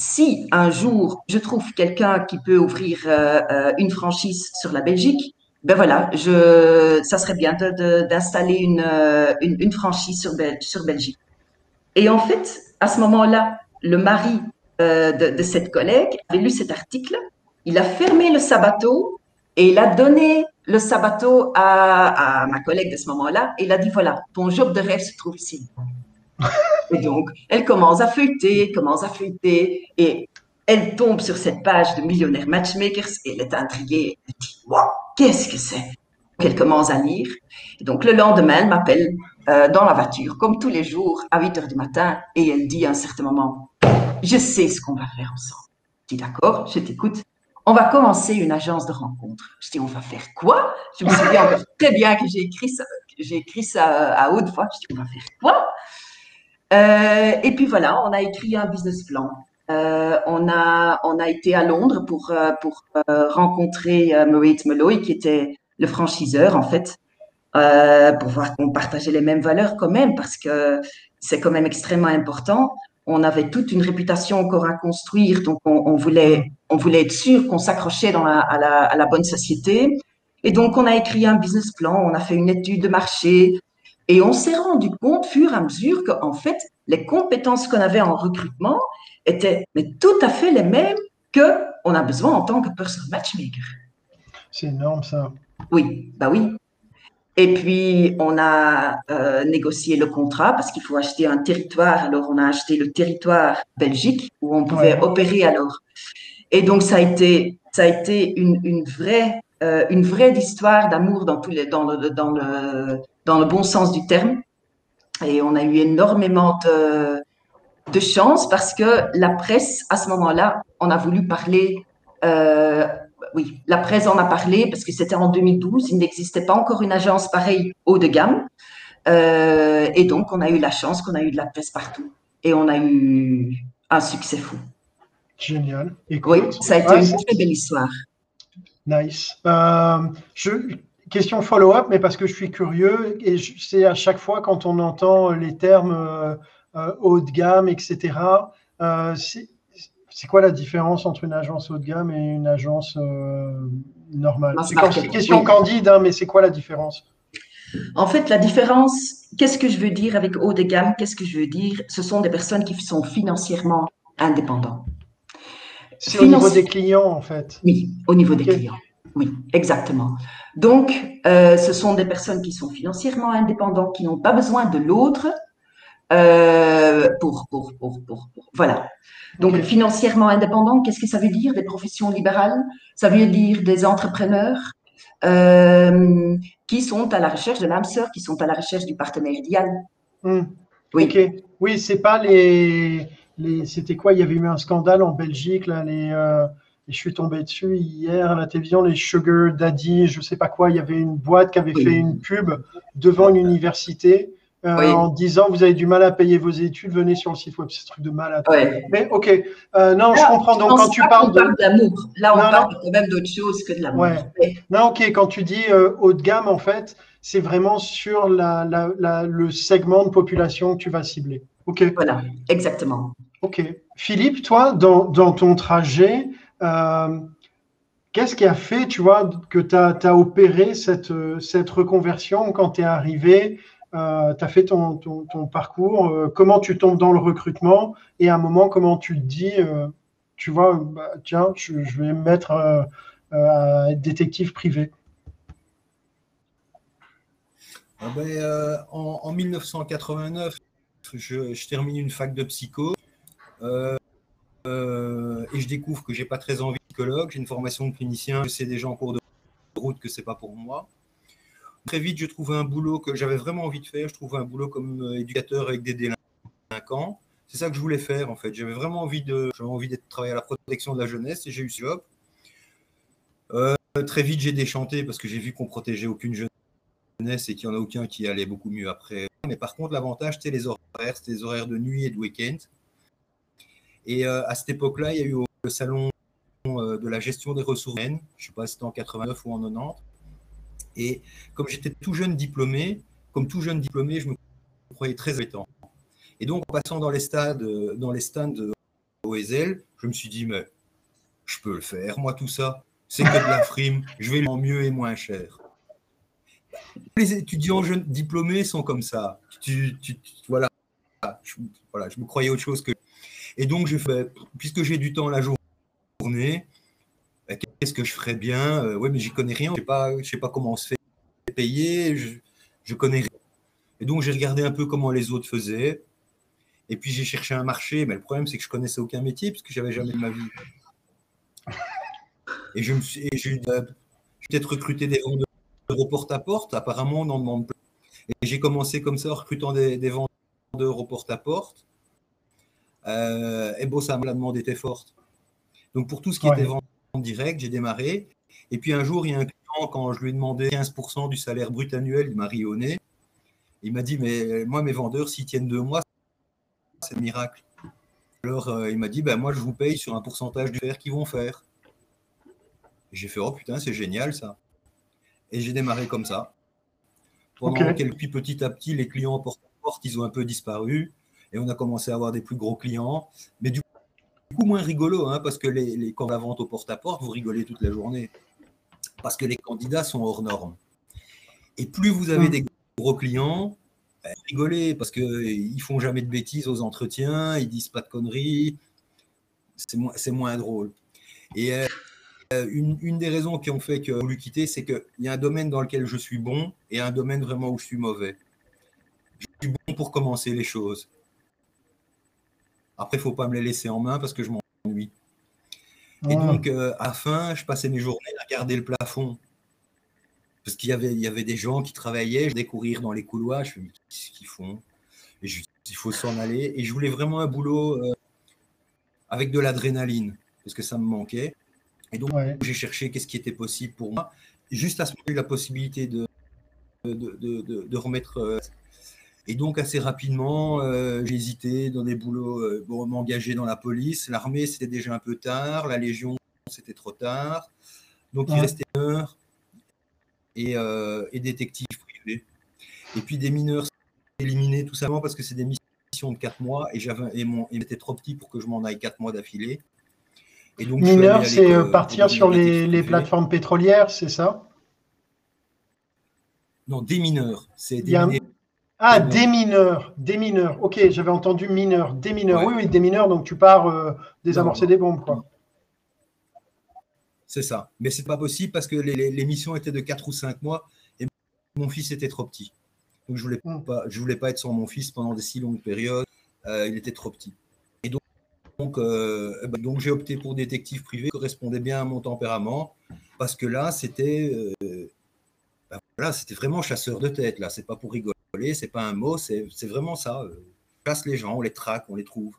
Si un jour je trouve quelqu'un qui peut ouvrir euh, une franchise sur la Belgique, ben voilà, je, ça serait bien d'installer une, une, franchise sur, Belgique. Et en fait, à ce moment-là, le mari euh, de, cette collègue avait lu cet article, il a fermé le sabato et il a donné le sabato à, ma collègue de ce moment-là et il a dit voilà, ton job de rêve se trouve ici. Et donc, elle commence à feuilleter, commence à feuilleter et elle tombe sur cette page de Millionnaire Matchmakers et elle est intriguée. Elle dit waouh, qu'est-ce que c'est? Elle commence à lire. Et donc, le lendemain, elle m'appelle euh, dans la voiture, comme tous les jours, à 8 heures du matin, et elle dit à un certain moment je sais ce qu'on va faire ensemble. Je dis d'accord, je t'écoute. On va commencer une agence de rencontres. Je dis on va faire quoi? Je me souviens très bien que j'ai écrit ça, ça à haute voix. Je dis on va faire quoi? euh, Et puis voilà, on a écrit un business plan. Euh, on a on a été à Londres pour euh, pour rencontrer Moritz Molloy qui était le franchiseur en fait. pour voir qu'on partageait les mêmes valeurs quand même, parce que c'est quand même extrêmement important on avait toute une réputation encore à construire, donc on, voulait, on voulait être sûr qu'on s'accrochait à, la, bonne société. Et donc, on a écrit un business plan, on a fait une étude de marché, et on s'est rendu compte, fur et à mesure, qu'en fait, les compétences qu'on avait en recrutement étaient mais tout à fait les mêmes que on a besoin en tant que personal matchmaker. C'est énorme ça. Oui, bah oui. Et puis, on a euh, négocié le contrat parce qu'il faut acheter un territoire. Alors, on a acheté le territoire Belgique où on pouvait opérer alors. Et donc, ça a été, ça a été une, une vraie, euh, une vraie histoire d'amour dans, tous les, dans, le, dans, le, dans le bon sens du terme. Et on a eu énormément de, de chance parce que la presse, à ce moment-là, on a voulu parler euh, oui, la presse en a parlé parce que c'était en 2012. Il n'existait pas encore une agence pareille haut de gamme. Euh, et donc, on a eu la chance qu'on a eu de la presse partout. Et on a eu un succès fou. Génial. oui, ça a été une très belle histoire. Nice. Euh, question follow-up, mais parce que je suis curieux, et c'est à chaque fois quand on entend les termes euh, haut de gamme, etc., c'est quoi la différence entre une agence haut de gamme et une agence euh, normale? C'est une question candide, hein, mais c'est quoi la différence? En fait, la différence, qu'est-ce que je veux dire avec haut de gamme? Qu'est-ce que je veux dire? Ce sont des personnes qui sont financièrement indépendantes. C'est au niveau des clients, en fait. Oui, au niveau des clients. Oui, exactement. Donc, euh, ce sont des personnes qui sont financièrement indépendantes, qui n'ont pas besoin de l'autre euh, pour, pour, pour, pour, voilà. Donc financièrement indépendant, qu'est-ce que ça veut dire Des professions libérales, ça veut dire des entrepreneurs euh, qui sont à la recherche de l'âme sœur, qui sont à la recherche du partenaire idéal. Hmm. Oui, c'est pas les, les c'était quoi? Il y avait eu un scandale en Belgique là, les. Euh, je suis tombé dessus hier à la télévision, les Sugar Daddy, je sais pas quoi. Il y avait une boîte qui avait fait une pub devant une université euh, en disant vous avez du mal à payer vos études, venez sur le site web. C'est un truc de malade. Mais ok, euh, non, je comprends. Donc quand tu parles de l'amour, là on parle quand même d'autre chose que de l'amour. Non, ok, quand tu dis euh, haut de gamme, en fait, c'est vraiment sur la, la, le segment de population que tu vas cibler. Ok. Voilà, exactement. Ok. Philippe, toi, dans, dans ton trajet, Qu'est-ce qui a fait, tu vois, que tu as, opéré cette, reconversion quand tu es arrivé euh, tu as fait ton, ton, parcours, euh, comment tu tombes dans le recrutement et à un moment, comment tu te dis, euh, tu vois, bah, tiens, je, vais me mettre à être détective privé. Ah ben, en, 1989, je, termine une fac de psycho et je découvre que j'ai pas très envie de psychologue, j'ai une formation de clinicien, je sais déjà en cours de route que c'est pas pour moi. Très vite, je trouvais un boulot que j'avais vraiment envie de faire. Je trouvais un boulot comme euh, éducateur avec des délinquants. C'est ça que je voulais faire en fait. J'avais vraiment envie de, j'avais envie d'être travailler à la protection de la jeunesse et j'ai eu ce job. Euh, très vite, j'ai déchanté parce que j'ai vu qu'on protégeait aucune jeunesse et qu'il n'y en a aucun qui allait beaucoup mieux après. Mais par contre, l'avantage, c'était les horaires, c'était les horaires de nuit et de week-end. Et euh, à cette époque-là, il y a eu le salon euh, de la gestion des ressources humaines. Je ne sais pas si c'était en 89 ou en 90. Et comme j'étais tout jeune diplômé, comme tout jeune diplômé, je me croyais très étant. Et donc, en passant dans les stades, dans les stands de OSL, je me suis dit, mais je peux le faire, moi, tout ça. C'est que de la frime, je vais en mieux et moins cher. Les étudiants jeunes diplômés sont comme ça. Tu, voilà, voilà, je me croyais autre chose que. Et donc, j'ai fait, puisque j'ai du temps la journée, ben, qu'est-ce que je ferais bien? Euh, Oui, mais j'y connais rien. Je ne sais, pas, sais pas comment on se fait payer. Je, je connais rien. Et donc, j'ai regardé un peu comment les autres faisaient. Et puis, j'ai cherché un marché. Mais le problème, c'est que je connaissais aucun métier puisque j'avais jamais de ma vie. Et je me suis, j'ai peut-être recruté des vendeurs au porte-à-porte. Apparemment, on en demande plus. Et j'ai commencé comme ça, recrutant des, vendeurs au porte-à-porte. Euh, et bon, ça la demande était forte. Donc, pour tout ce qui était vente direct, j'ai démarré. Et puis, un jour, il y a un client, quand je lui ai demandé 15% du salaire brut annuel, il m'a rionné. Il m'a dit, mais moi, mes vendeurs, s'ils tiennent deux mois, c'est un miracle. Alors, euh, il m'a dit, ben, moi, je vous paye sur un pourcentage du faire qu'ils vont faire. J'ai fait, oh putain, c'est génial ça. Et j'ai démarré comme ça. Pendant quelques petit à petit, les clients porte à porte, ils ont un peu disparu. Et on a commencé à avoir des plus gros clients. Mais du coup, moins rigolo, hein, parce que les, quand la vente au porte-à-porte, vous rigolez toute la journée. Parce que les candidats sont hors normes. Et plus vous avez hmm. des gros clients, ben, rigolez, parce qu'ils ne font jamais de bêtises aux entretiens, ils disent pas de conneries. C'est moins, moins drôle. Et euh, euh, une, des raisons qui ont fait que voulu quitter, c'est qu'il y a un domaine dans lequel je suis bon et un domaine vraiment où je suis mauvais. Je suis bon pour commencer les choses. Après, il ne faut pas me les laisser en main parce que je m'ennuie. Et donc, euh, à la fin, je passais mes journées à regarder le plafond. Parce qu'il y avait, il y avait des gens qui travaillaient, je découvrir dans les couloirs, je me dis, qu'est-ce qu'ils font? Et Il faut s'en aller. Et je voulais vraiment un boulot euh, avec de l'adrénaline, parce que ça me manquait. Et donc, j'ai cherché qu'est-ce qui était possible pour moi. Juste à ce moment-là, la possibilité de, de, remettre. Euh, et donc, assez rapidement, euh, j'ai hésité dans des boulots euh, pour m'engager dans la police. L'armée, c'était déjà un peu tard. La Légion, c'était trop tard. Donc, il restait heure et, et détective privé. Et puis, des mineurs éliminés tout simplement parce que c'est des missions de 4 mois et, j'avais, et, mon, était trop petit pour que je m'en aille 4 mois d'affilée. Mineur, c'est euh, partir sur les, plateformes pétrolières, c'est ça? Non, des mineurs. C'est Ah, des mineurs, des mineurs. Ok, j'avais entendu mineurs, des mineurs. Oui, oui, des mineurs, donc tu pars euh, désamorcer des bombes, quoi. C'est ça. Mais c'est pas possible parce que les, missions étaient de 4 ou 5 mois et mon fils était trop petit. Donc je voulais hmm. pas, je voulais pas être sans mon fils pendant des si longues périodes. Euh, il était trop petit. Donc, euh, ben, donc j'ai opté pour détective privé, qui correspondait bien à mon tempérament, parce que là, c'était voilà, c'était vraiment chasseur de tête. Là, c'est pas pour rigoler, c'est pas un mot, c'est vraiment ça. Euh, on chasse les gens, on les traque, on les trouve.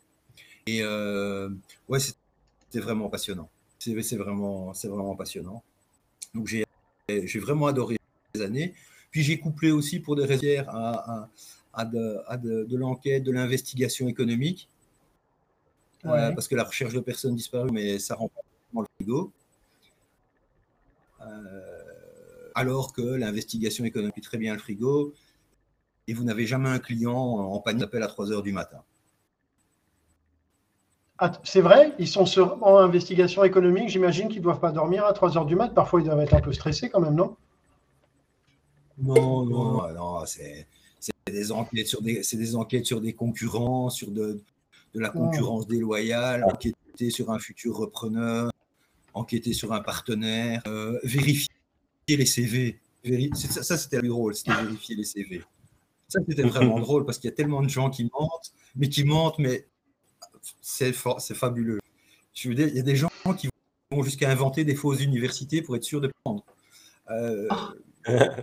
Et ouais, c'était vraiment passionnant. C'est vraiment, vraiment passionnant. Donc j'ai vraiment adoré ces années. Puis j'ai couplé aussi pour des raisons à, à, de, de, de l'enquête, de l'investigation économique. Euh, parce que la recherche de personnes disparues, mais ça rend pas le frigo. Euh, alors que l'investigation économique très bien le frigo, et vous n'avez jamais un client en panique d'appel à 3 heures du matin. Ah, c'est vrai, ils sont en investigation économique, j'imagine qu'ils ne doivent pas dormir à 3 heures du matin. Parfois, ils doivent être un peu stressés quand même, non? Non, non, non, c'est des enquêtes sur des, des enquêtes sur des concurrents, sur de, de la concurrence déloyale, enquêter sur un futur repreneur, enquêter sur un partenaire, euh, vérifier les CV. Ça, c'était le drôle, c'était vérifier les CV. Ça, c'était vraiment drôle parce qu'il y a tellement de gens qui mentent, mais qui mentent, mais c'est fabuleux. Je veux dire, il y a des gens qui vont jusqu'à inventer des fausses universités pour être sûr de prendre. Euh,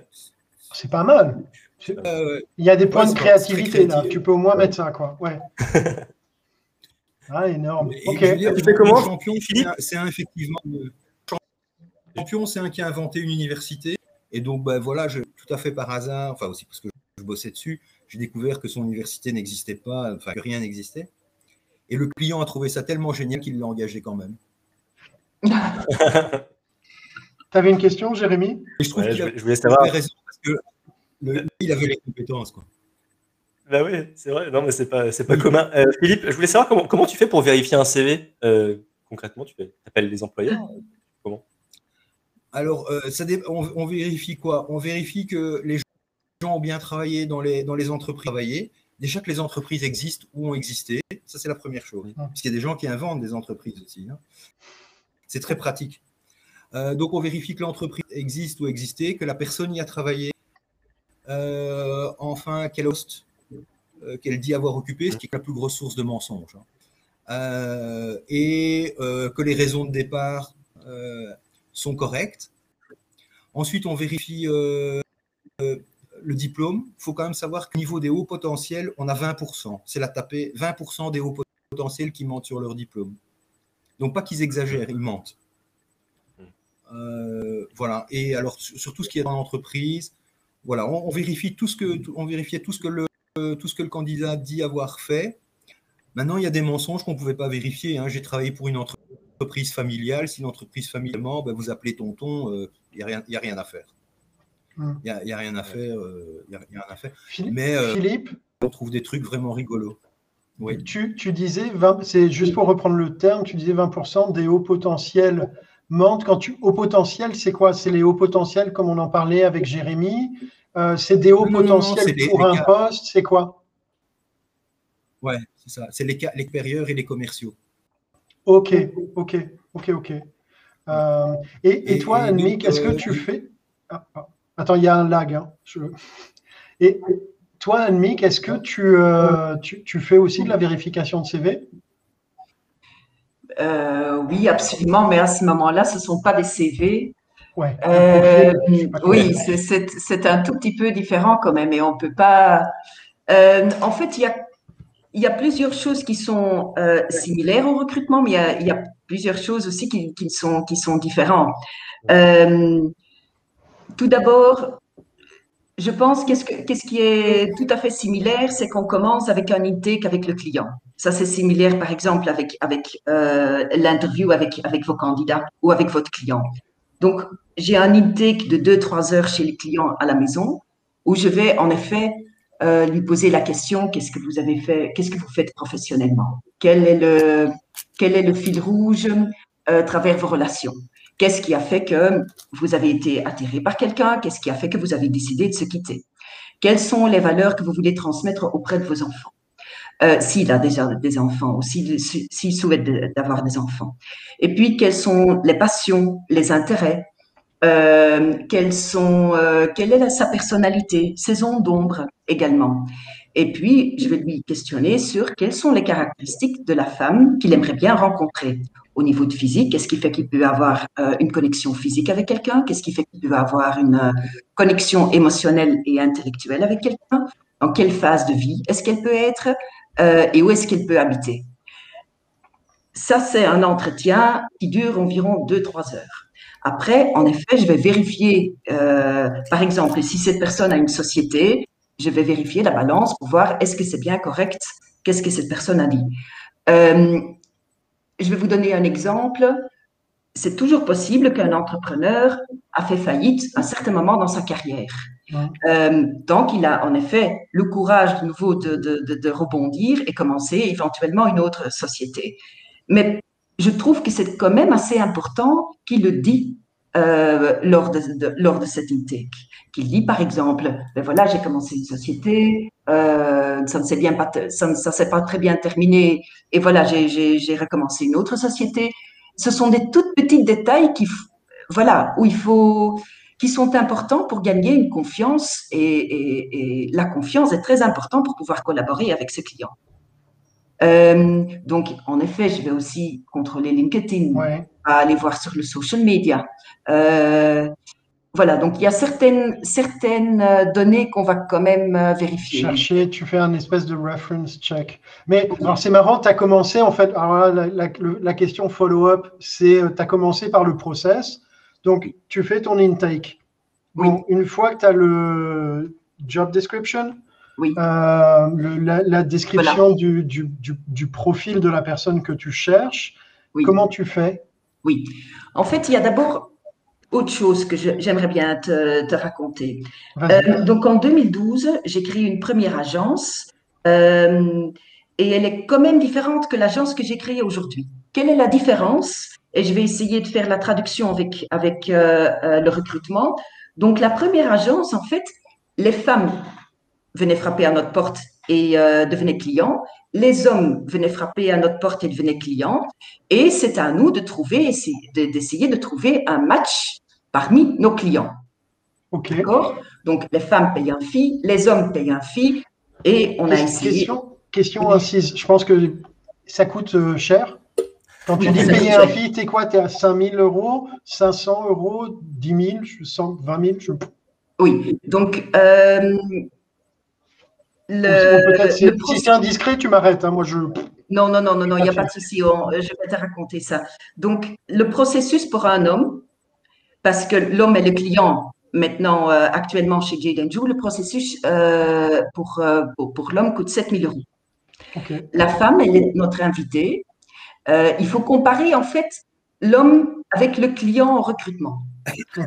c'est pas mal. Il y a des points de créativité là. Tu peux au moins mettre ça, quoi. Ouais. Ah, énorme. ok. tu fais comment champion, C'est un, effectivement. Champion, c'est un qui a inventé une université. Et donc, ben, voilà, je, tout à fait par hasard, enfin aussi parce que je bossais dessus, j'ai découvert que son université n'existait pas, enfin que rien n'existait. Et le client a trouvé ça tellement génial qu'il l'a engagé quand même. tu avais une question, Jérémy? Je trouve Ouais, qu'il je, a- je voulais savoir. avait raison parce que le- il avait les compétences. Quoi. Bah oui, c'est vrai. Non, mais c'est pas, c'est pas commun. Euh, Philippe, je voulais savoir comment, comment tu fais pour vérifier un CV euh, concrètement. Tu fais- appelles les employeurs Alors, euh, ça dé- on, on vérifie quoi? On vérifie que les gens ont bien travaillé dans les, dans les entreprises travaillées. Déjà que les entreprises existent ou ont existé, ça c'est la première chose. Parce qu'il y a des gens qui inventent des entreprises aussi. hein. C'est très pratique. Euh, donc on vérifie que l'entreprise existe ou existait, que la personne y a travaillé, Euh, enfin quel poste euh, qu'elle dit avoir occupé, ce qui est la plus grosse source de mensonges. hein. Et que les raisons de départ sont correctes. Ensuite, on vérifie euh, euh, le diplôme. Il faut quand même savoir qu'au niveau des hauts potentiels, on a 20%. C'est la tapée, 20% des hauts potentiels qui mentent sur leur diplôme. Donc, pas qu'ils exagèrent, ils mentent. Euh, voilà. Et alors, sur tout ce qui est dans l'entreprise, voilà, on, vérifie tout ce que, vérifiait tout ce que le, tout ce que le candidat dit avoir fait. Maintenant, il y a des mensonges qu'on ne pouvait pas vérifier. hein. J'ai travaillé pour une entreprise familiale. Si l'entreprise familialement, ben, vous appelez tonton, euh, il n'y a, rien- y a rien à faire. Il n'y a, y a rien à faire. euh, y a- il y a rien à faire. Philippe, Mais euh, Philippe, on trouve des trucs vraiment rigolos. Oui. tu, tu disais, 20 c'est juste pour reprendre le terme, tu disais 20% des hauts potentiels mentent. Quand tu haut potentiel, c'est quoi? C'est les hauts potentiels comme on en parlait avec Jérémy Euh, C'est des hauts Non, non, non, potentiels pour les un poste C'est quoi? Ouais, c'est ça. C'est les, les supérieurs et les commerciaux. Ok, ok, ok, ok. Euh, et, et toi, Annick, est-ce que euh, tu fais. Ah, ah. Attends, il y a un lag. hein. Je- Et toi, Annick, est-ce que tu, euh, tu, tu fais aussi de la vérification de CV Euh, oui, absolument, mais à ce moment-là, ce ne sont pas des CV. Ouais. Euh, oui, c'est- c'est c'est un tout petit peu différent quand même, et on peut pas. Euh, en fait, il y a, il y a plusieurs choses qui sont euh, similaires au recrutement, mais il y a, plusieurs choses aussi qui, sont, qui sont différentes. Euh, tout d'abord, je pense qu'est-ce que- qu'est-ce qui est tout à fait similaire, c'est qu'on commence avec un intake avec le client. Ça, c'est similaire, par exemple, avec, avec euh, l'interview avec, avec vos candidats ou avec votre client. Donc, j'ai un intake de 2-3 heures chez les clients à la maison où je vais en effet euh, lui poser la question qu'est-ce que vous avez fait, qu'est-ce que vous faites professionnellement? Quel est le, fil rouge euh, à travers vos relations? Qu'est-ce qui a fait que vous avez été attiré par quelqu'un? Qu'est-ce qui a fait que vous avez décidé de se quitter? Quelles sont les valeurs que vous voulez transmettre auprès de vos enfants? Euh, S'il a déjà des enfants ou s'il s'il souhaite d'avoir des enfants. Et puis, quelles sont les passions, les intérêts euh, quelles sont, euh, quelle est sa personnalité, ses zones d'ombre également. Et puis, je vais lui questionner sur quelles sont les caractéristiques de la femme qu'il aimerait bien rencontrer. Au niveau de physique, qu'est-ce qui fait qu'il peut avoir euh, une connexion physique avec quelqu'un? Qu'est-ce qui fait qu'il peut avoir une euh, connexion émotionnelle et intellectuelle avec quelqu'un? Dans quelle phase de vie est-ce qu'elle peut être Euh, Et où est-ce qu'elle peut habiter? Ça, c'est un entretien qui dure environ 2-3 heures. Après, en effet, je vais vérifier, euh, par exemple, si cette personne a une société, je vais vérifier la balance pour voir est-ce que c'est bien correct, qu'est-ce que cette personne a dit. Euh, je vais vous donner un exemple. C'est toujours possible qu'un entrepreneur a fait faillite à un certain moment dans sa carrière. Ouais. Euh, donc, il a en effet le courage de nouveau de, de, de, de rebondir et commencer éventuellement une autre société. Mais je trouve que c'est quand même assez important qu'il le dit euh, lors, de, de, lors de cet intake. Qu'il dit par exemple, ben voilà, j'ai commencé une société, euh, ça ne s'est pas, pas très bien terminé, et voilà, j'ai recommencé une autre société. Ce sont des toutes petites détails qui, voilà, où il faut, qui sont importants pour gagner une confiance, et, et, la confiance est très importante pour pouvoir collaborer avec ce client. Euh, donc, en effet, je vais aussi contrôler LinkedIn, Ouais. aller voir sur le social media. Euh, voilà, donc il y a certaines, certaines euh, données qu'on va quand même vérifier. Chercher, tu fais un espèce de reference check. Mais alors c'est marrant, tu as commencé en fait, alors là, la, la, question follow-up, c'est tu as commencé par le process. Donc tu fais ton intake. Bon, une fois que tu as le job description, Oui. euh, le- la, la description du, du, du, du profil de la personne que tu cherches, Oui. comment tu fais? Oui. En fait, il y a d'abord autre chose que j'aimerais bien te, raconter. Euh, donc en 2012, j'ai créé une première agence euh, et elle est quand même différente que l'agence que j'ai créée aujourd'hui. Quelle est la différence? Et je vais essayer de faire la traduction avec, avec euh, le recrutement. Donc la première agence, en fait, les femmes venaient frapper à notre porte et devenaient clients. Les hommes venaient frapper à notre porte et devenaient clients. Et c'est à nous de trouver, d'essayer de trouver un match parmi nos clients. D'accord? Donc, les femmes payent un fee, les hommes payent un fee, et on a essayé. Question, question incise. Je pense que ça coûte euh, cher. Quand tu dis payer un fee, es quoi? Tu es à 5 000 euros, 500 euros, 10 000, 20 000 Oui. Donc, euh, le, si, c'est indiscret, tu m'arrêtes. Hein, moi, je. Non, non, non, non, non, il n'y a pas de souci. je vais te raconter ça. Donc, le processus pour un homme, parce que l'homme est le client maintenant euh, actuellement chez Jade Ju, le processus euh, pour, euh, pour, l'homme coûte 7000 euros. La femme, elle est notre invitée. il faut comparer en fait l'homme avec le client en recrutement.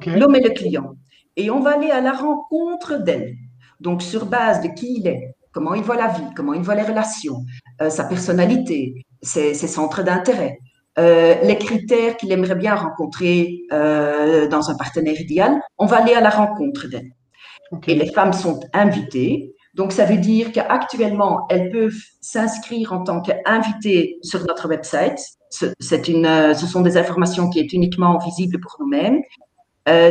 L'homme est le client. Et on va aller à la rencontre d'elle. Donc, sur base de qui il est, comment il voit la vie, comment il voit les relations, sa personnalité, ses centres d'intérêt, euh, les critères qu'il aimerait bien rencontrer euh, dans un partenaire idéal, on va aller à la rencontre d'elles. Et les femmes sont invitées. Donc, ça veut dire qu'actuellement, elles peuvent s'inscrire en tant qu'invitées sur notre website. C'est une, euh, ce sont des informations qui sont uniquement visibles pour nous-mêmes.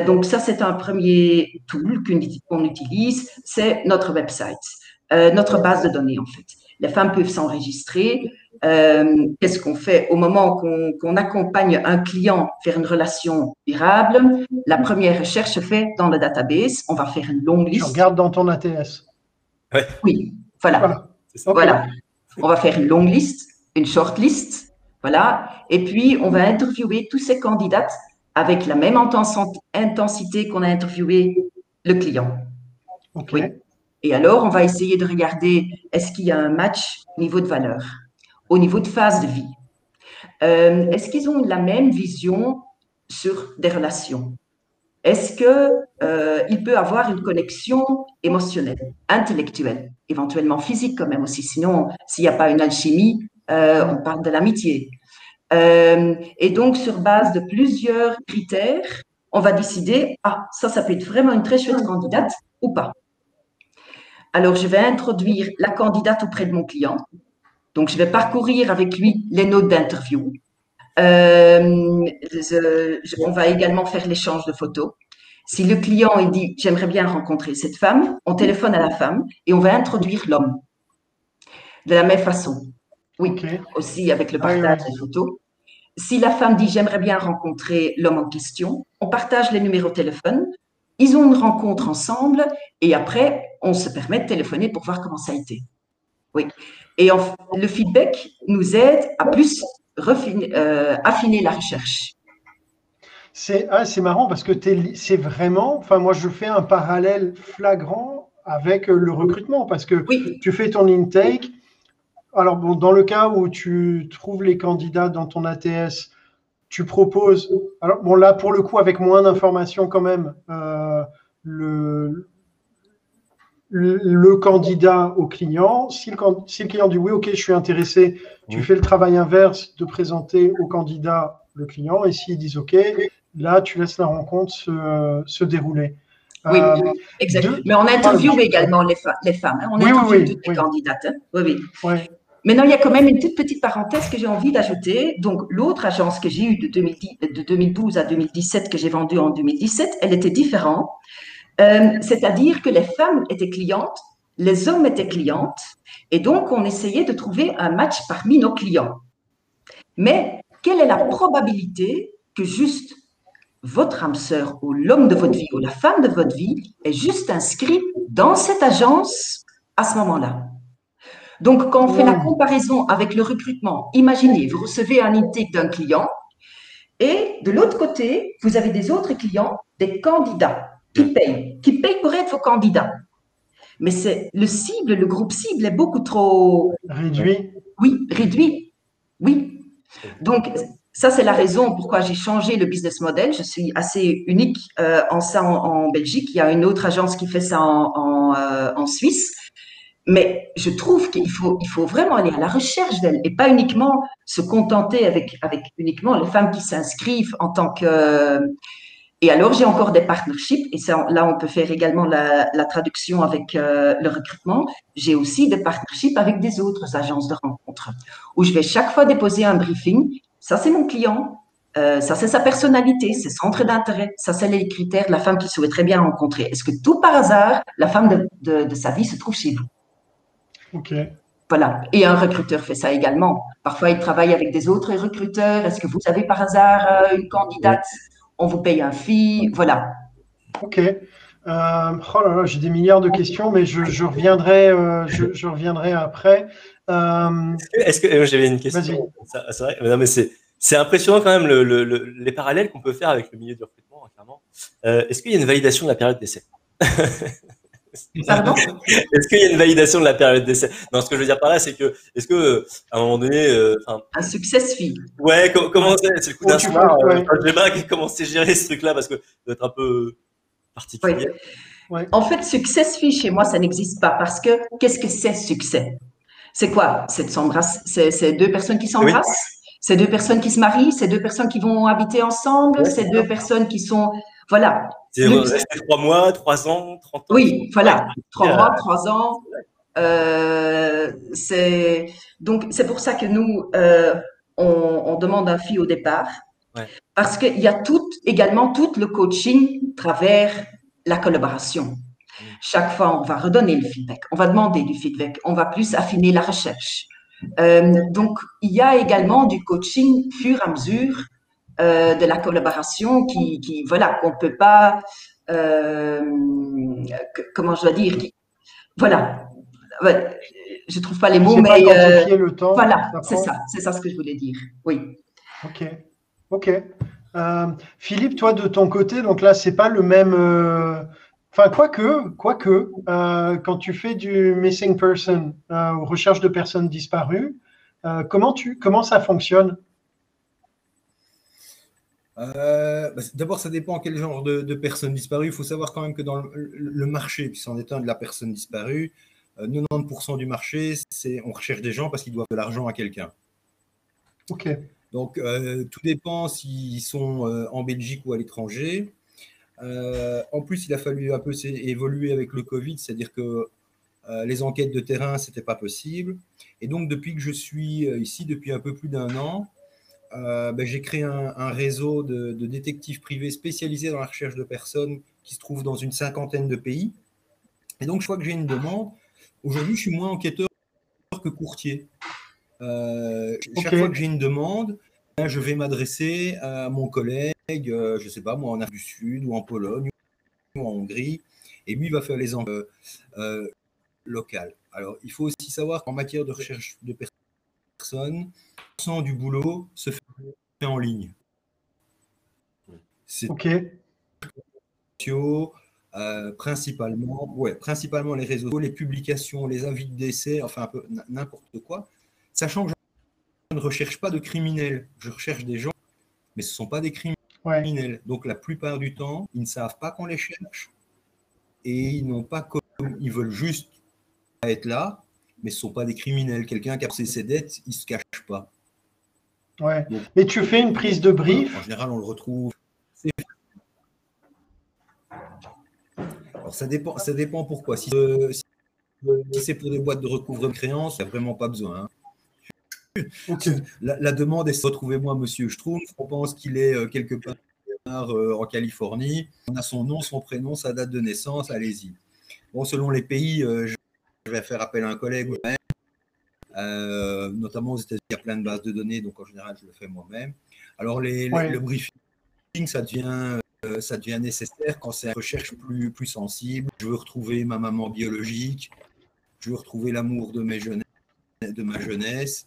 Donc, ça, c'est un premier tool qu'on utilise, c'est notre website, notre base de données, en fait. Les femmes peuvent s'enregistrer. Euh, qu'est-ce qu'on fait au moment qu'on accompagne un client vers une relation durable? La première recherche se fait dans le database. On va faire une longue liste. Tu regardes dans ton ATS. Oui, voilà. Voilà. On va faire une longue liste, une short list. Voilà. Et puis, on va interviewer tous ces candidates avec la même intensité qu'on a interviewé le client. Oui. Et alors, on va essayer de regarder est-ce qu'il y a un match au niveau de valeur au niveau de phase de vie? Euh, est-ce qu'ils ont la même vision sur des relations? Est-ce qu'il euh, peut avoir une connexion émotionnelle, intellectuelle, éventuellement physique quand même aussi? Sinon, s'il n'y a pas une alchimie, euh, on parle de l'amitié. Et donc, sur base de plusieurs critères, on va décider, ah, ça, ça peut être vraiment une très chouette candidate ou pas. Alors, je vais introduire la candidate auprès de mon client. Donc, je vais parcourir avec lui les notes d'interview. Euh, on va également faire l'échange de photos. Si le client il dit j'aimerais bien rencontrer cette femme, on téléphone à la femme et on va introduire l'homme. De la même façon. Oui, aussi avec le partage des photos. Si la femme dit j'aimerais bien rencontrer l'homme en question, on partage les numéros de téléphone. Ils ont une rencontre ensemble et après, on se permet de téléphoner pour voir comment ça a été. Oui. Et le feedback nous aide à plus euh, affiner la recherche. Ah, c'est marrant parce que c'est vraiment, enfin moi je fais un parallèle flagrant avec le recrutement parce que tu fais ton intake. Alors bon, dans le cas où tu trouves les candidats dans ton ATS, tu proposes. Alors bon là pour le coup avec moins d'informations quand même, euh, le, le, candidat au client. Si le, si le, client dit oui, ok, je suis intéressé, tu fais le travail inverse de présenter au candidat le client. Et s'ils disent ok, là, tu laisses la rencontre se, se dérouler. Oui, euh, exactement. Mais on interviewe également les, les, femmes. Hein. On interviewe toutes les candidates. Hein. Oui, oui. Maintenant, il y a quand même une toute petite parenthèse que j'ai envie d'ajouter. Donc, l'autre agence que j'ai eue de, de 2012 à 2017, que j'ai vendue en 2017, elle était différente. Euh, c'est-à-dire que les femmes étaient clientes, les hommes étaient clientes, et donc on essayait de trouver un match parmi nos clients. Mais quelle est la probabilité que juste votre âme sœur ou l'homme de votre vie ou la femme de votre vie est juste inscrit dans cette agence à ce moment-là? Donc, quand on fait la comparaison avec le recrutement, imaginez, vous recevez un intake d'un client et de l'autre côté, vous avez des autres clients, des candidats qui payent, qui payent pour être vos candidats. Mais c'est le cible, le groupe cible est beaucoup trop réduit. Oui, réduit. Oui. Donc, ça, c'est la raison pourquoi j'ai changé le business model. Je suis assez unique euh, en ça en, Belgique. Il y a une autre agence qui fait ça en, euh, en, Suisse. Mais je trouve qu'il faut, vraiment aller à la recherche d'elle et pas uniquement se contenter avec, uniquement les femmes qui s'inscrivent en tant que. Et alors, j'ai encore des partnerships, et ça, là, on peut faire également la, traduction avec euh, le recrutement. J'ai aussi des partnerships avec des autres agences de rencontres, où je vais chaque fois déposer un briefing ça, c'est mon client. Euh, ça, c'est sa personnalité, ses centres d'intérêt. Ça, c'est les critères de la femme qu'il souhaiterait bien rencontrer. Est-ce que tout par hasard, la femme de, sa vie se trouve chez vous? OK. Voilà. Et un recruteur fait ça également. Parfois, il travaille avec des autres recruteurs. Est-ce que vous avez par hasard euh, une candidate? On vous paye un fee. Voilà. OK. Euh, oh là là, j'ai des milliards de questions, mais je, reviendrai, je, reviendrai après. Est-ce que, j'avais une question? C'est vrai, non, mais c'est impressionnant quand même le, les parallèles qu'on peut faire avec le milieu du recrutement, clairement. Euh, est-ce qu'il y a une validation de la période d'essai? Est-ce qu'il y a une validation de la période d'essai? Non, ce que je veux dire par là, c'est que, est-ce que, à un moment donné, euh, un success fee. Ouais, comment c'est C'est le coup d'un soir. Euh, comment c'est géré ce truc-là parce que ça doit être un peu particulier. En fait, success fee chez moi, ça n'existe pas parce que qu'est-ce que c'est succès? C'est quoi? C'est C'est deux personnes qui s'embrassent? C'est deux personnes qui se marient, c'est deux personnes qui vont habiter ensemble, c'est deux personnes qui sont. Voilà. C'est trois mois, trois ans, trente ans. Oui, voilà. Trois mois, trois ans. Euh, c'est donc c'est pour ça que nous euh, on, demande un fille au départ parce qu'il y a tout également tout le coaching travers la collaboration. Mm. Chaque fois, on va redonner le feedback, on va demander du feedback, on va plus affiner la recherche. Euh, donc, il y a également du coaching fur et à mesure euh, de la collaboration qui, qui voilà, qu'on peut pas, euh, comment je dois dire, voilà. Je trouve pas les mots, mais le temps, voilà, c'est ça, c'est ça ce que je voulais dire. Oui. Ok, ok. Philippe, toi de ton côté, donc là c'est pas le même Enfin, quoique, quoique euh, quand tu fais du missing person, euh, recherche de personnes disparues, euh, comment, tu, comment ça fonctionne? Euh, bah, D'abord, ça dépend quel genre de, personnes disparues. Il faut savoir quand même que dans le, marché, puis c'en est un de la personne disparue, 90% du marché, c'est on recherche des gens parce qu'ils doivent de l'argent à quelqu'un. Ok. Donc, tout dépend s'ils sont en Belgique ou à l'étranger. Euh, en plus, il a fallu un peu évoluer avec le Covid, c'est-à-dire que euh, les enquêtes de terrain, ce n'était pas possible. Et donc, depuis que je suis euh, ici, depuis un peu plus d'un an, ben, j'ai créé un, réseau de, détectives privés spécialisés dans la recherche de personnes qui se trouvent dans une cinquantaine de pays. Et donc, je vois que j'ai une demande. Aujourd'hui, je suis moins enquêteur que courtier. Chaque fois que j'ai une demande, ben, je vais m'adresser à mon collègue euh, je ne sais pas, moi, en Afrique du Sud ou en Pologne ou en Hongrie. Et lui, il va faire les enquêtes euh, locales. Alors, il faut aussi savoir qu'en matière de recherche de personnes, du boulot se fait en ligne. C'est OK. Euh, principalement, ouais, principalement les réseaux, les publications, les avis de décès, enfin un peu n'importe quoi. Sachant que je ne recherche pas de criminels, je recherche des gens, mais ce ne sont pas des criminels. Donc la plupart du temps, ils ne savent pas qu'on les cherche et ils n'ont pas comme ils veulent juste être là, mais ce ne sont pas des criminels. Quelqu'un qui a passé ses dettes, il ne se cache pas. Ouais. mais tu fais une prise de brief. En général, on le retrouve. Alors ça dépend, ça dépend pourquoi. Si, c'est pour des boîtes de recouvrement de créances, il n'y a vraiment pas besoin. Hein. La, demande est retrouvez-moi Monsieur Schtroumpf. On pense qu'il est euh, quelque part euh, en Californie. On a son nom, son prénom, sa date de naissance. Allez-y. Bon, selon les pays, euh, je vais faire appel à un collègue notamment aux États-Unis, il y a plein de bases de données, donc en général, je le fais moi-même. Alors, les, le briefing, ça devient, ça devient nécessaire quand c'est une recherche plus, plus sensible. Je veux retrouver ma maman biologique, je veux retrouver l'amour de, mes de ma jeunesse,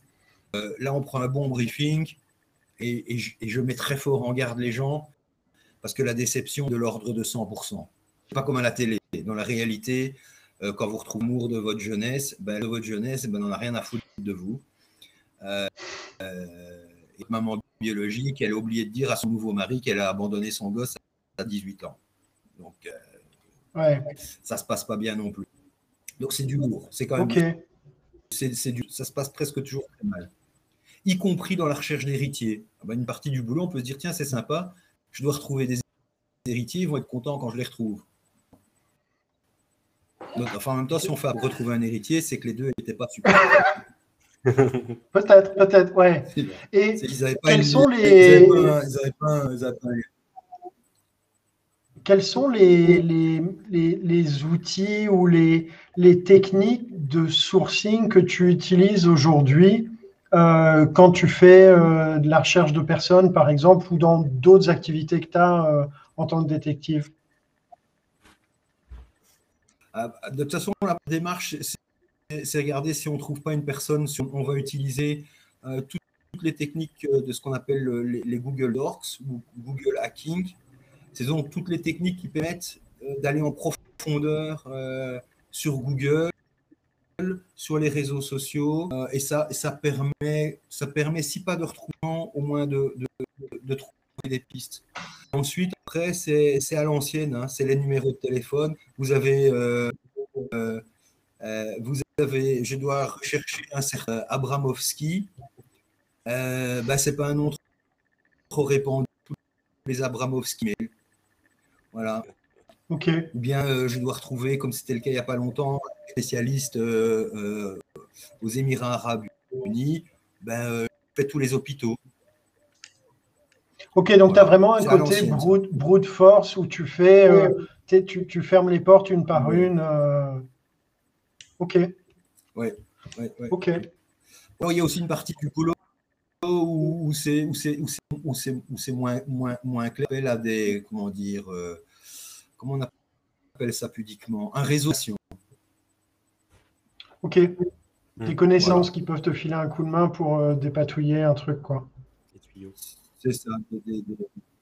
euh, là, on prend un bon briefing et, je, mets très fort en garde les gens parce que la déception est de l'ordre de 100%. Pas comme à la télé. Dans la réalité, euh, quand vous retrouvez l'amour de votre jeunesse, ben, de votre jeunesse, ben, on n'a rien à foutre de vous. Euh, et maman biologique, elle a oublié de dire à son nouveau mari qu'elle a abandonné son gosse à 18 ans. Donc, euh, Ouais. ça se passe pas bien non plus. Donc, c'est du lourd. C'est quand même. Ok. c'est- c'est du- ça se passe presque toujours très mal. Y compris dans la recherche d'héritiers. Ah ben, une partie du boulot, on peut se dire tiens, c'est sympa, je dois retrouver des héritiers, ils vont être contents quand je les retrouve. Donc, enfin, en même temps, si on fait retrouver un héritier, c'est que les deux n'étaient pas super. Peut-être, peut-être, ouais. Et n'avaient pas Quels sont les- quels sont les, les, les, les outils ou les, les techniques de sourcing que tu utilises aujourd'hui euh, quand tu fais euh, de la recherche de personnes, par exemple, ou dans d'autres activités que tu as en tant que détective? De toute façon, la démarche, c'est- regarder si on ne trouve pas une personne, si on, va utiliser euh, toutes, les techniques euh, de ce qu'on appelle le- les, Google Docs ou Google Hacking. C'est donc toutes les techniques qui permettent euh, d'aller en profondeur euh, sur Google, sur les réseaux sociaux, euh, et ça, ça permet, ça permet, si pas de retrouvement, au moins de, de trouver des pistes. Ensuite, après, c'est à l'ancienne, hein, c'est les numéros de téléphone. Vous avez, euh, euh, euh, vous avez, je dois rechercher un certain Abramovski. Euh, bah, c'est pas un nom trop répandu. Tous les Abramovski. mais Voilà. Ok, Ou bien je dois retrouver, comme c'était le cas il n'y a pas longtemps, un spécialiste aux Émirats Arabes Unis. Ben, je fais tous les hôpitaux. Ok, donc tu as vraiment un côté ça. brute, brute force où tu fais, euh, tu, fermes les portes une par Oui. une. euh, Ok, Ouais, ouais. ok, Bon, il y a aussi une partie du boulot où, où c'est où c'est où c'est où c'est où c'est moins moins moins clair. On appelle à des comment dire euh, comment on appelle ça pudiquement? Un réseau. ok. Des Hmm, connaissances qui peuvent te filer un coup de main pour euh, dépatouiller un truc, quoi. Les tuyaux. C'est ça. Des, des- des-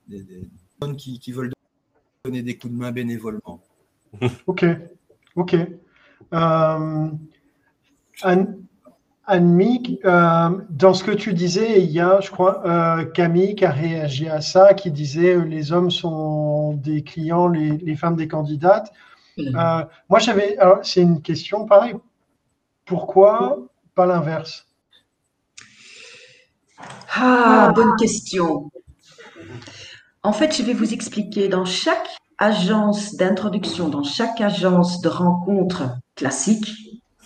des- des personnes qui, qui veulent donner des coups de main bénévolement. Ok, ok. Euh, Anne, Anne-Mick, euh, dans ce que tu disais, il y a, je crois, euh, Camille qui a réagi à ça, qui disait euh, les hommes sont des clients, les, les femmes des candidates. Euh, moi, j'avais, alors, c'est une question pareille. Pourquoi pas l'inverse? Ah, bonne question. En fait, je vais vous expliquer. Dans chaque agence d'introduction, dans chaque agence de rencontre classique,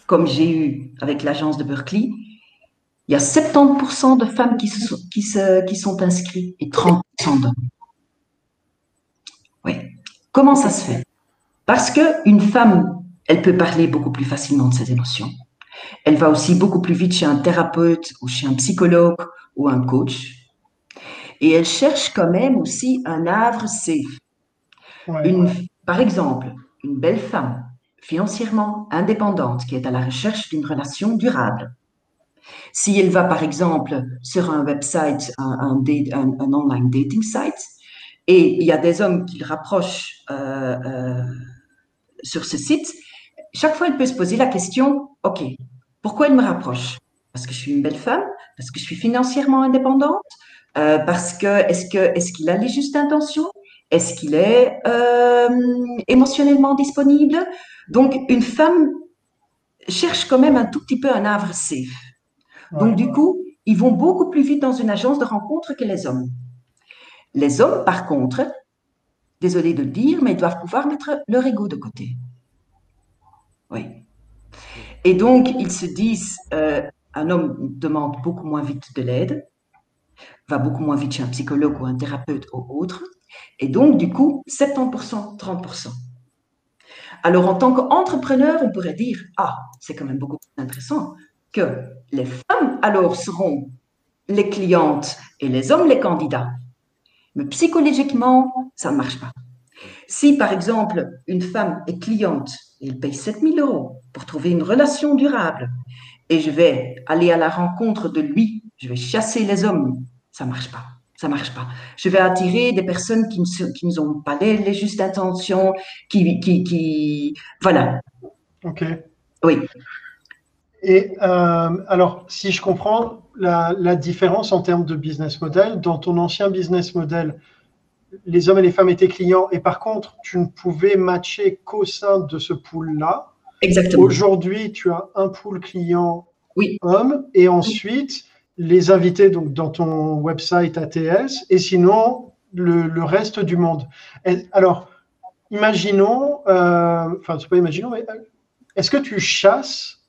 comme j'ai eu avec l'agence de Berkeley, il y a 70% de femmes qui, se sont, qui, se, qui sont inscrites et 30% d'hommes. Oui. Comment ça se fait? Parce qu'une femme, elle peut parler beaucoup plus facilement de ses émotions. Elle va aussi beaucoup plus vite chez un thérapeute ou chez un psychologue ou un coach. Et elle cherche quand même aussi un havre safe. Ouais, Une, par exemple, une belle femme financièrement indépendante qui est à la recherche d'une relation durable. Si elle va par exemple sur un website, un, un date- un- un online dating site, et il y a des hommes qui le rapprochent euh, euh, sur ce site, chaque fois elle peut se poser la question, OK, pourquoi elle me rapproche? Parce que je suis une belle femme Parce que je suis financièrement indépendante Euh, Parce que est-ce que est-ce qu'il a les justes intentions? Est-ce qu'il est euh, émotionnellement disponible? Donc une femme cherche quand même un tout petit peu un havre safe. Donc ouais. du coup, ils vont beaucoup plus vite dans une agence de rencontre que les hommes. Les hommes, par contre, désolé de le dire, mais ils doivent pouvoir mettre leur ego de côté. Oui. Et donc, ils se disent, euh, un homme demande beaucoup moins vite de l'aide, va beaucoup moins vite chez un psychologue ou un thérapeute ou autre, et donc, du coup, 70%, 30%. Alors, en tant qu'entrepreneur, on pourrait dire, ah, c'est quand même beaucoup plus intéressant que les femmes, alors, seront les clientes et les hommes les candidats. Mais psychologiquement, ça ne marche pas. Si, par exemple, une femme est cliente et elle paye 7000 euros pour trouver une relation durable et je vais aller à la rencontre de lui, je vais chasser les hommes, ça ne marche pas. Ça marche pas. Je vais attirer des personnes qui ne qui n'ont pas les, les justes intentions, qui, qui, qui, voilà. Ok. Oui. Et euh, alors, si je comprends, la, différence en termes de business model. Dans ton ancien business model, les hommes et les femmes étaient clients et par contre, tu ne pouvais matcher qu'au sein de ce pool-là. Exactement. Aujourd'hui, tu as un pool client oui. homme et ensuite les invités donc, dans ton website ATS et sinon le, reste du monde. alors, imaginons, euh, enfin, c'est pas imaginons, mais euh, est-ce que tu chasses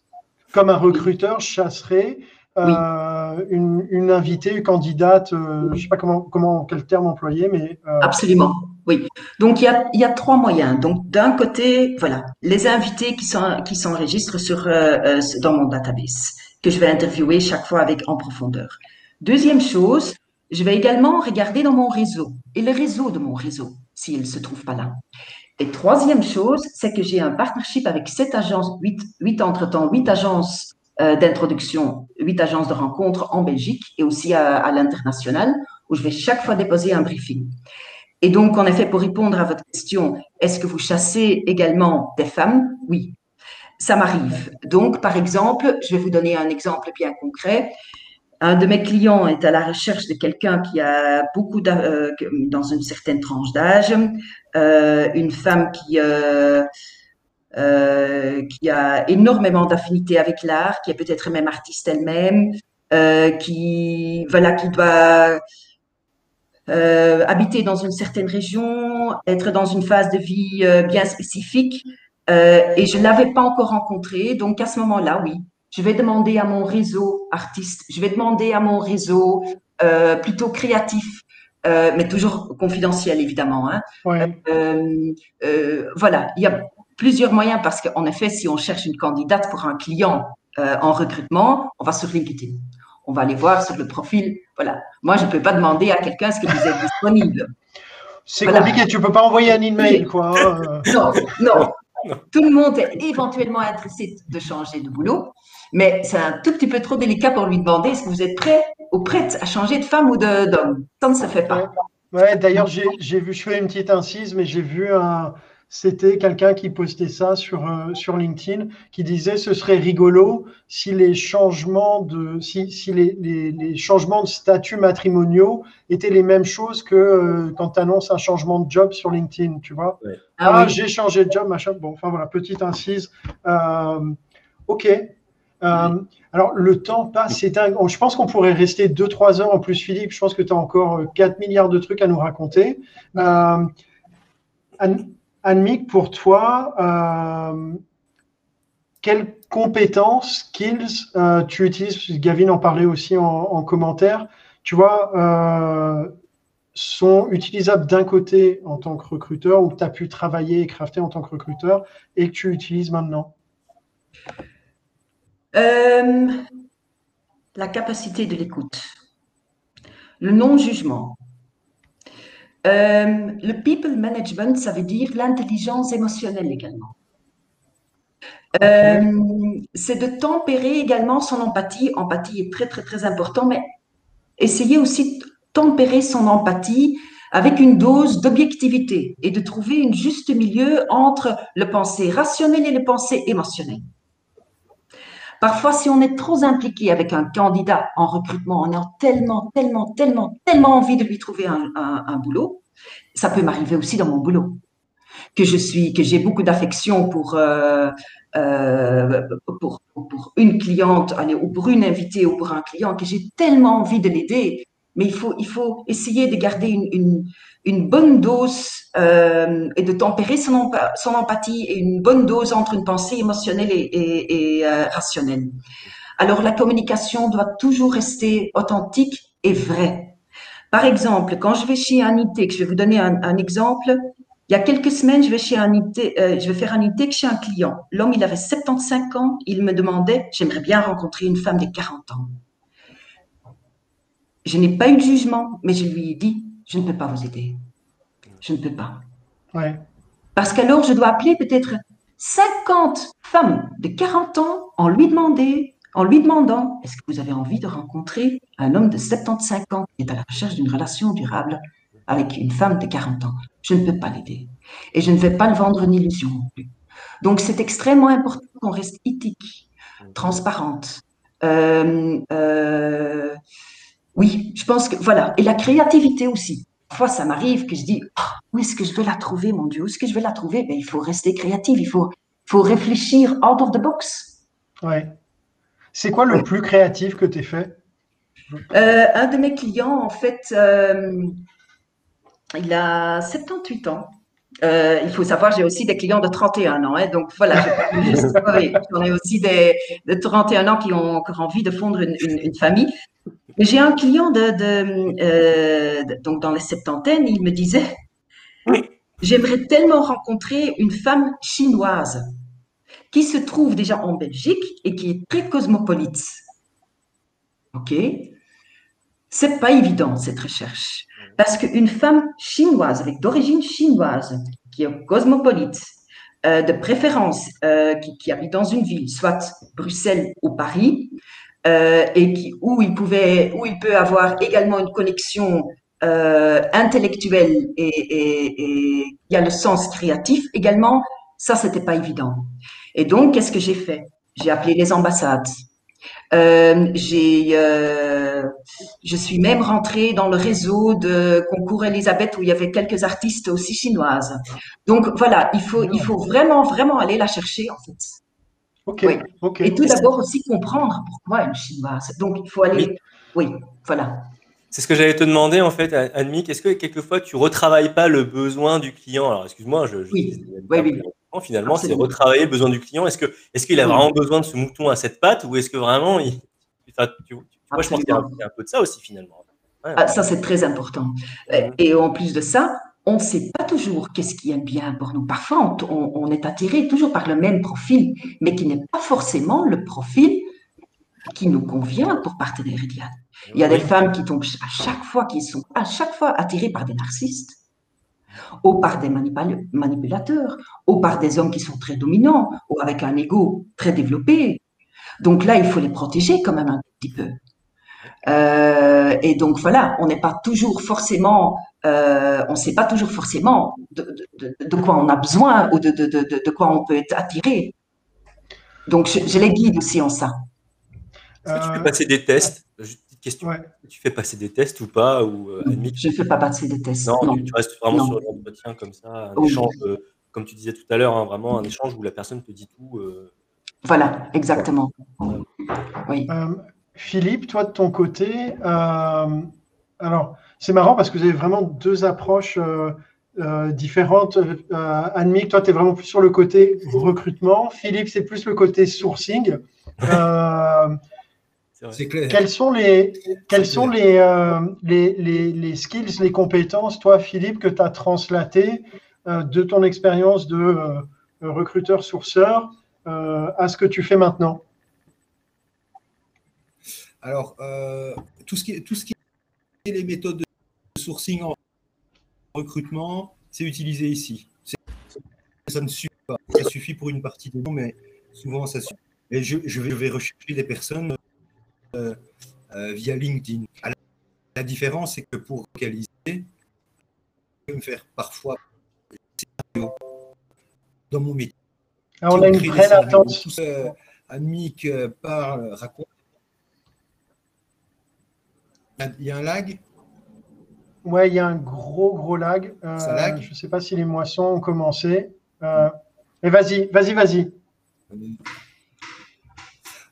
comme un recruteur chasserait euh, une, invitée, une candidate, euh, je ne sais pas comment, comment, quel terme employer, mais. Euh, Absolument, oui. Donc, il y a, trois moyens. Donc, d'un côté, voilà, les invités qui, s'enregistrent sur, dans mon database, que je vais interviewer chaque fois avec en profondeur. Deuxième chose, je vais également regarder dans mon réseau et le réseau de mon réseau, s'il ne se trouve pas là. Et troisième chose, c'est que j'ai un partnership avec sept agences, huit, huit entre-temps, huit agences euh, d'introduction, huit agences de rencontres en Belgique et aussi à l'international, où je vais chaque fois déposer un briefing. Et donc, en effet, pour répondre à votre question, est-ce que vous chassez également des femmes? Oui, ça m'arrive. Donc, par exemple, je vais vous donner un exemple bien concret. Un de mes clients est à la recherche de quelqu'un qui a beaucoup euh, dans une certaine tranche d'âge, euh, une femme qui euh, qui a énormément d'affinité avec l'art, qui est peut-être même artiste elle-même, qui voilà qui doit habiter dans une certaine région, être dans une phase de vie bien spécifique, et je l'avais pas encore rencontrée. Donc à ce moment-là, oui, je vais demander à mon réseau artiste, je vais demander à mon réseau euh, plutôt créatif, euh, mais toujours confidentiel évidemment. Hein. Euh, voilà, il y a plusieurs moyens parce qu'en effet, si on cherche une candidate pour un client en recrutement, on va sur LinkedIn. On va aller voir sur le profil. Voilà. Moi, je ne peux pas demander à quelqu'un ce que vous êtes disponible. C'est compliqué, tu ne peux pas envoyer un email, quoi. Non, non. Tout le monde est éventuellement intéressé de changer de boulot, mais c'est un tout petit peu trop délicat pour lui demander est-ce que vous êtes prêt ou prête à changer de femme ou d'homme Ça ne se fait pas. Ouais, d'ailleurs, j'ai vu, je fais une petite incise, mais j'ai vu un, c'était quelqu'un qui postait ça sur, euh, sur LinkedIn, qui disait ce serait rigolo si les changements de, si, si les, les, les, changements de statut matrimoniaux étaient les mêmes choses que euh, quand tu annonces un changement de job sur LinkedIn, tu vois. Ah, ah j'ai changé de job, machin. Bon, enfin voilà, petite incise. Euh, ok. alors, le temps passe, c'est dingue. Je pense qu'on pourrait rester 2-3 heures en plus, Philippe. Je pense que tu as encore 4 milliards de trucs à nous raconter. Annick, pour toi, euh, quelles compétences, skills euh, tu utilises? Gavin en parlait aussi en, commentaire. Tu vois, euh, sont utilisables d'un côté en tant que recruteur ou que tu as pu travailler et crafter en tant que recruteur et que tu utilises maintenant? La capacité de l'écoute, le non-jugement, euh, le people management, ça veut dire l'intelligence émotionnelle également. Euh, c'est de tempérer également son empathie. Empathie est très, très, très important, mais essayer aussi de tempérer son empathie avec une dose d'objectivité et de trouver une juste milieu entre le pensée rationnel et le pensée émotionnel. Parfois, si on est trop impliqué avec un candidat en recrutement, on a tellement, tellement, tellement, tellement envie de lui trouver un, boulot. Ça peut m'arriver aussi dans mon boulot. Que je suis, que j'ai beaucoup d'affection pour, euh, euh, pour, pour, une cliente, ou pour une invitée, ou pour un client, que j'ai tellement envie de l'aider. Mais il faut, essayer de garder une, bonne dose euh, et de tempérer son, empathie et une bonne dose entre une pensée émotionnelle et, et, rationnelle. Alors la communication doit toujours rester authentique et vraie. Par exemple, quand je vais chez un IT, je vais vous donner un, exemple. Il y a quelques semaines, je vais, chez un euh, je vais faire un IT chez un client. L'homme, il avait 75 ans. Il me demandait, j'aimerais bien rencontrer une femme de 40 ans. Je n'ai pas eu de jugement, mais je lui ai dit, je ne peux pas vous aider. Je ne peux pas. Ouais. Parce qu'alors, je dois appeler peut-être 50 femmes de 40 ans en lui demander en lui demandant Est-ce que vous avez envie de rencontrer un homme de 75 ans qui est à la recherche d'une relation durable avec une femme de 40 ans? Je ne peux pas l'aider. Et je ne vais pas le vendre une illusion non plus. Donc, c'est extrêmement important qu'on reste éthique, transparente, Euh, euh, oui, je pense que voilà. Et la créativité aussi. Parfois, ça m'arrive que je dis oh, où est-ce que je vais la trouver, mon Dieu? Où est-ce que je vais la trouver? Ben, Il faut rester créatif, il faut, faut réfléchir out of the box. Ouais. C'est quoi le plus créatif que tu as fait? Euh, Un de mes clients, en fait, il a 78 ans. Euh, il faut savoir, j'ai aussi des clients de 31 ans. Hein, donc voilà, j'en ai aussi des de 31 ans qui ont encore envie de fondre une, une, famille. J'ai un client de, euh, de, donc dans les septantaines, il me disait J'aimerais tellement rencontrer une femme chinoise qui se trouve déjà en Belgique et qui est très cosmopolite. OK C'est pas évident cette recherche. Parce qu'une femme chinoise, avec d'origine chinoise, qui est cosmopolite, euh, de préférence, euh, qui, habite dans une ville, soit Bruxelles ou Paris, et qui, où, il pouvait, où il peut avoir également une connexion intellectuelle et, et, et il y a le sens créatif également, ça, c'était pas évident. Et donc, qu'est-ce que j'ai fait? J'ai appelé les ambassades. Euh, j'ai, euh, je suis même rentrée dans le réseau de concours Elisabeth où il y avait quelques artistes aussi chinoises. Donc voilà, il faut, il faut vraiment, vraiment aller la chercher en fait. Ok. Et tout d'abord aussi comprendre pourquoi une chinoise. Donc il faut aller. Oui, voilà. C'est ce que j'allais te demander en fait, Annick. Est-ce que quelquefois tu retravailles pas le besoin du client? Alors excuse-moi, je, oui. oui, oui finalement, c'est retravailler le besoin du client. Est-ce que est-ce qu'il a vraiment besoin de ce mouton à cette patte ou est-ce que vraiment il... moi, je pense qu'il y, a un peu de ça aussi finalement. Ah, ça, c'est très important. Et en plus de ça, on ne sait pas toujours qu'est-ce qui est bien pour nous. Parfois, on, est attiré toujours par le même profil, mais qui n'est pas forcément le profil qui nous convient pour partenaire idéal. Il y a des femmes qui tombent à chaque fois, qui sont à chaque fois attirées par des narcissistes ou par des manipulateurs, ou par des hommes qui sont très dominants, ou avec un ego très développé. Donc là, il faut les protéger quand même un petit peu. Euh, et donc voilà, on n'est pas toujours forcément, euh, on ne sait pas toujours forcément de, quoi on a besoin ou de, quoi on peut être attiré. Donc je, les guide aussi en ça. Est-ce que tu peux passer des tests? Question. Tu fais passer des tests ou pas ou, euh, Je ne fais pas passer des tests. Non, Tu, restes vraiment sur l'entretien comme ça, un échange, euh, comme tu disais tout à l'heure, hein, vraiment un échange où la personne te dit tout. Euh. Voilà, exactement. Oui. Philippe, toi de ton côté, alors c'est marrant parce que vous avez vraiment deux approches différentes. Annick, toi, tu es vraiment plus sur le côté recrutement. Philippe, c'est plus le côté sourcing. Quels sont les, quels sont euh, les, les, les, skills, les compétences, toi, Philippe, que tu as translatées euh, de ton expérience de euh, recruteur-sourceur à ce que tu fais maintenant? Alors, tout, ce qui est, tout ce qui est les méthodes de sourcing en recrutement, c'est utilisé ici. Ça ne suffit pas. Ça suffit pour une partie des gens, mais souvent ça suffit. Et je, je vais rechercher des personnes euh, euh, via LinkedIn. La, différence, c'est que pour localiser, je peux me faire parfois dans mon métier. Ah, on a une vraie latence. Euh, Annick parle, raconte. Il y a un lag Ouais, il y a un gros, gros lag. Je ne sais pas si les moissons ont commencé. mais vas-y, vas-y, vas-y.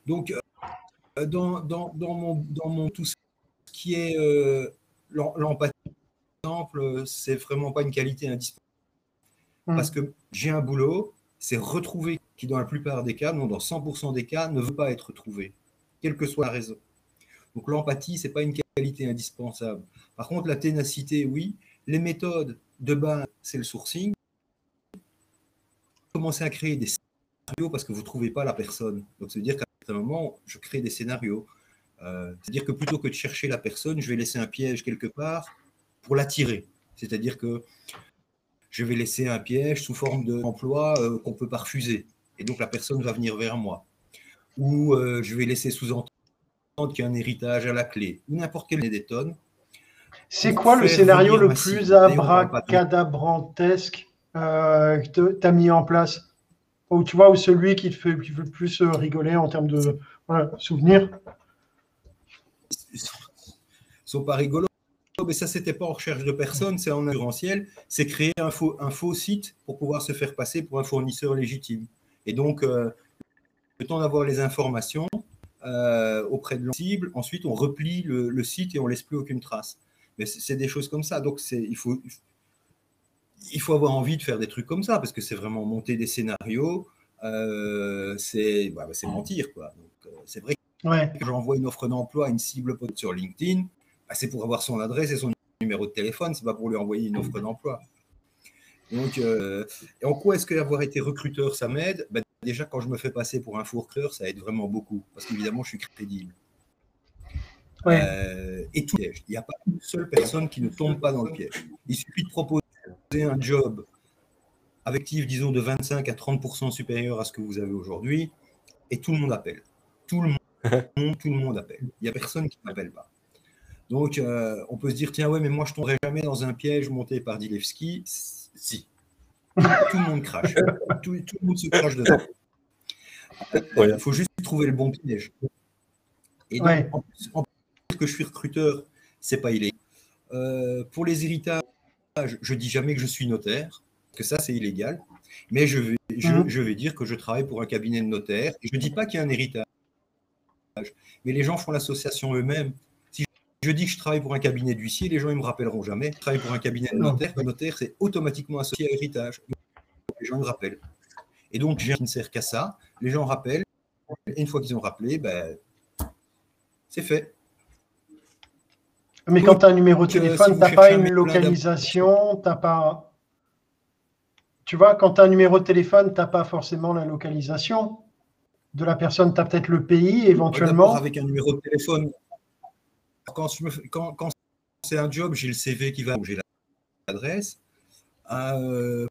Donc, euh, dans, dans, dans, mon, dans mon tout ce qui est euh, l'empathie, par exemple, c'est vraiment pas une qualité indispensable. Hmm. Parce que j'ai un boulot, c'est retrouver qui, dans la plupart des cas, non, dans 100% des cas, ne veut pas être trouvé, quelle que soit la raison. Donc l'empathie, c'est pas une qualité indispensable. Par contre, la ténacité, oui. Les méthodes de base, c'est le sourcing. Commencez à créer des scénarios parce que vous ne trouvez pas la personne. Donc, ça veut dire qu'à un moment, je crée des scénarios. Euh, c'est-à-dire que plutôt que de chercher la personne, je vais laisser un piège quelque part pour l'attirer. C'est-à-dire que je vais laisser un piège sous forme d'emploi euh, qu'on ne peut pas refuser. Et donc la personne va venir vers moi. Ou euh, je vais laisser sous-entendre qu'il y a un héritage à la clé. Ou n'importe quelle des tonnes. C'est quoi le scénario le plus abracadabrantesque que tu as mis en place? Ou tu vois, ou celui qui te fait, plus euh, rigoler en termes de Voilà, souvenir. Ils sont pas rigolos. Mais ça, c'était pas en recherche de personne, c'est en assurantiel. C'est créer un faux, un faux site pour pouvoir se faire passer pour un fournisseur légitime. Et donc, euh, le temps d'avoir les informations euh, auprès de cible, ensuite on replie le, le site et on laisse plus aucune trace. Mais c'est des choses comme ça. Donc, il, faut, il faut avoir envie de faire des trucs comme ça parce que c'est vraiment monter des scénarios. euh, c'est, bah, c'est mentir. Quoi. Euh, c'est vrai Ouais. que j'envoie une offre d'emploi à une cible pote sur LinkedIn, bah, c'est pour avoir son adresse et son numéro de téléphone, c'est pas pour lui envoyer une offre d'emploi. Donc, euh, et en quoi est-ce que avoir été recruteur, ça m'aide? Bah, Déjà, quand je me fais passer pour un faux recruteur, ça aide vraiment beaucoup, parce qu'évidemment, je suis crédible. Ouais. Euh, et tout piège. Il n'y a pas une seule personne qui ne tombe pas dans le piège. Il suffit de proposer un job affectif, disons, de 25 à 30% supérieur à ce que vous avez aujourd'hui, et tout le monde appelle. Tout le monde, tout le monde appelle. Il n'y a personne qui n'appelle pas. Donc, euh, on peut se dire, tiens, ouais, mais moi, je ne tomberai jamais dans un piège monté par Dilevski. Si. Tout le monde crache. Tout, tout le monde se crache dedans. Ouais. Il faut juste trouver le bon piège. Et donc, Ouais. en plus, en plus que je suis recruteur, c'est pas illégal. Euh, pour les héritages, je dis jamais que je suis notaire, que ça, c'est illégal. Mais je vais, je, Mhm. je vais dire que je travaille pour un cabinet de notaire. Et je ne dis pas qu'il y a un héritage. Mais les gens font l'association eux-mêmes. Je dis que je travaille pour un cabinet d'huissier, les gens ne me rappelleront jamais. Je travaille pour un cabinet de notaire. Le notaire, c'est automatiquement associé à héritage. Les gens me rappellent. Et donc, je ne sert qu'à ça. Les gens rappellent. Et une fois qu'ils ont rappelé, ben, c'est fait. Mais quand tu as un numéro de euh, téléphone, si tu n'as pas un une localisation, tu pas. Tu vois, quand tu as un numéro de téléphone, tu n'as pas forcément la localisation de la personne. Tu as peut-être le pays éventuellement. avec un numéro de téléphone. Quand, c'est un job, j'ai le CV qui va, j'ai l'adresse. Euh,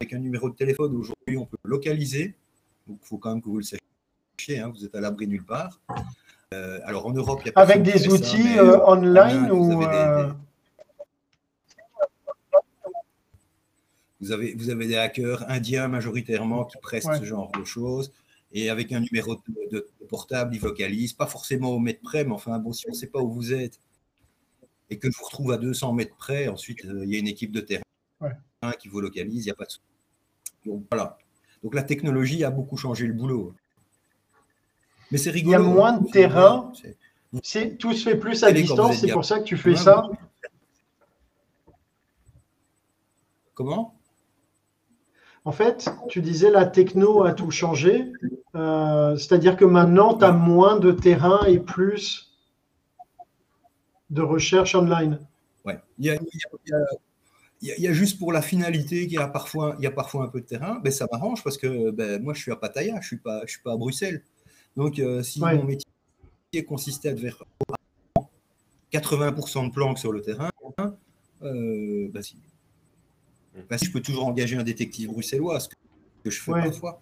avec un numéro de téléphone, aujourd'hui, on peut localiser. Donc, il faut quand même que vous le sachiez. hein, vous êtes à l'abri nulle part. Euh, alors, en Europe, il y a Avec des ça, outils mais, euh, euh, online ou. avez des- des- Vous avez, vous avez des hackers indiens majoritairement qui prestent Ouais. ce genre de choses. Et avec un numéro de, de- de portable, ils vocalisent, pas forcément au mètre près, mais enfin, bon, si on ne sait pas où vous êtes et que je vous retrouve à 200 mètres près, ensuite, euh, il y a une équipe de terrain Ouais. qui vous localise, il n'y a pas de souci. Donc, voilà. Donc, la technologie a beaucoup changé le boulot. Mais c'est Il rigolo. y a moins de terrain. C'est- tout se fait plus à distance, c'est pour ça que tu fais ça? Comment? En fait, tu disais la techno a tout changé. Euh, C'est-à-dire que maintenant, tu as moins de terrain et plus de recherche online. Ouais. Il y a, il y a- il y a- il y a- il y a juste pour la finalité qu'il y a parfois, il y a parfois un peu de terrain. Ben, ça m'arrange parce que ben, moi, je suis à Pattaya, je ne suis, pas- je suis pas à Bruxelles. Donc, euh, si Ouais. mon métier consistait à faire 80% de planques sur le terrain, euh, ben, si je peux toujours engager un détective bruxellois, ce que, je fais Ouais. parfois,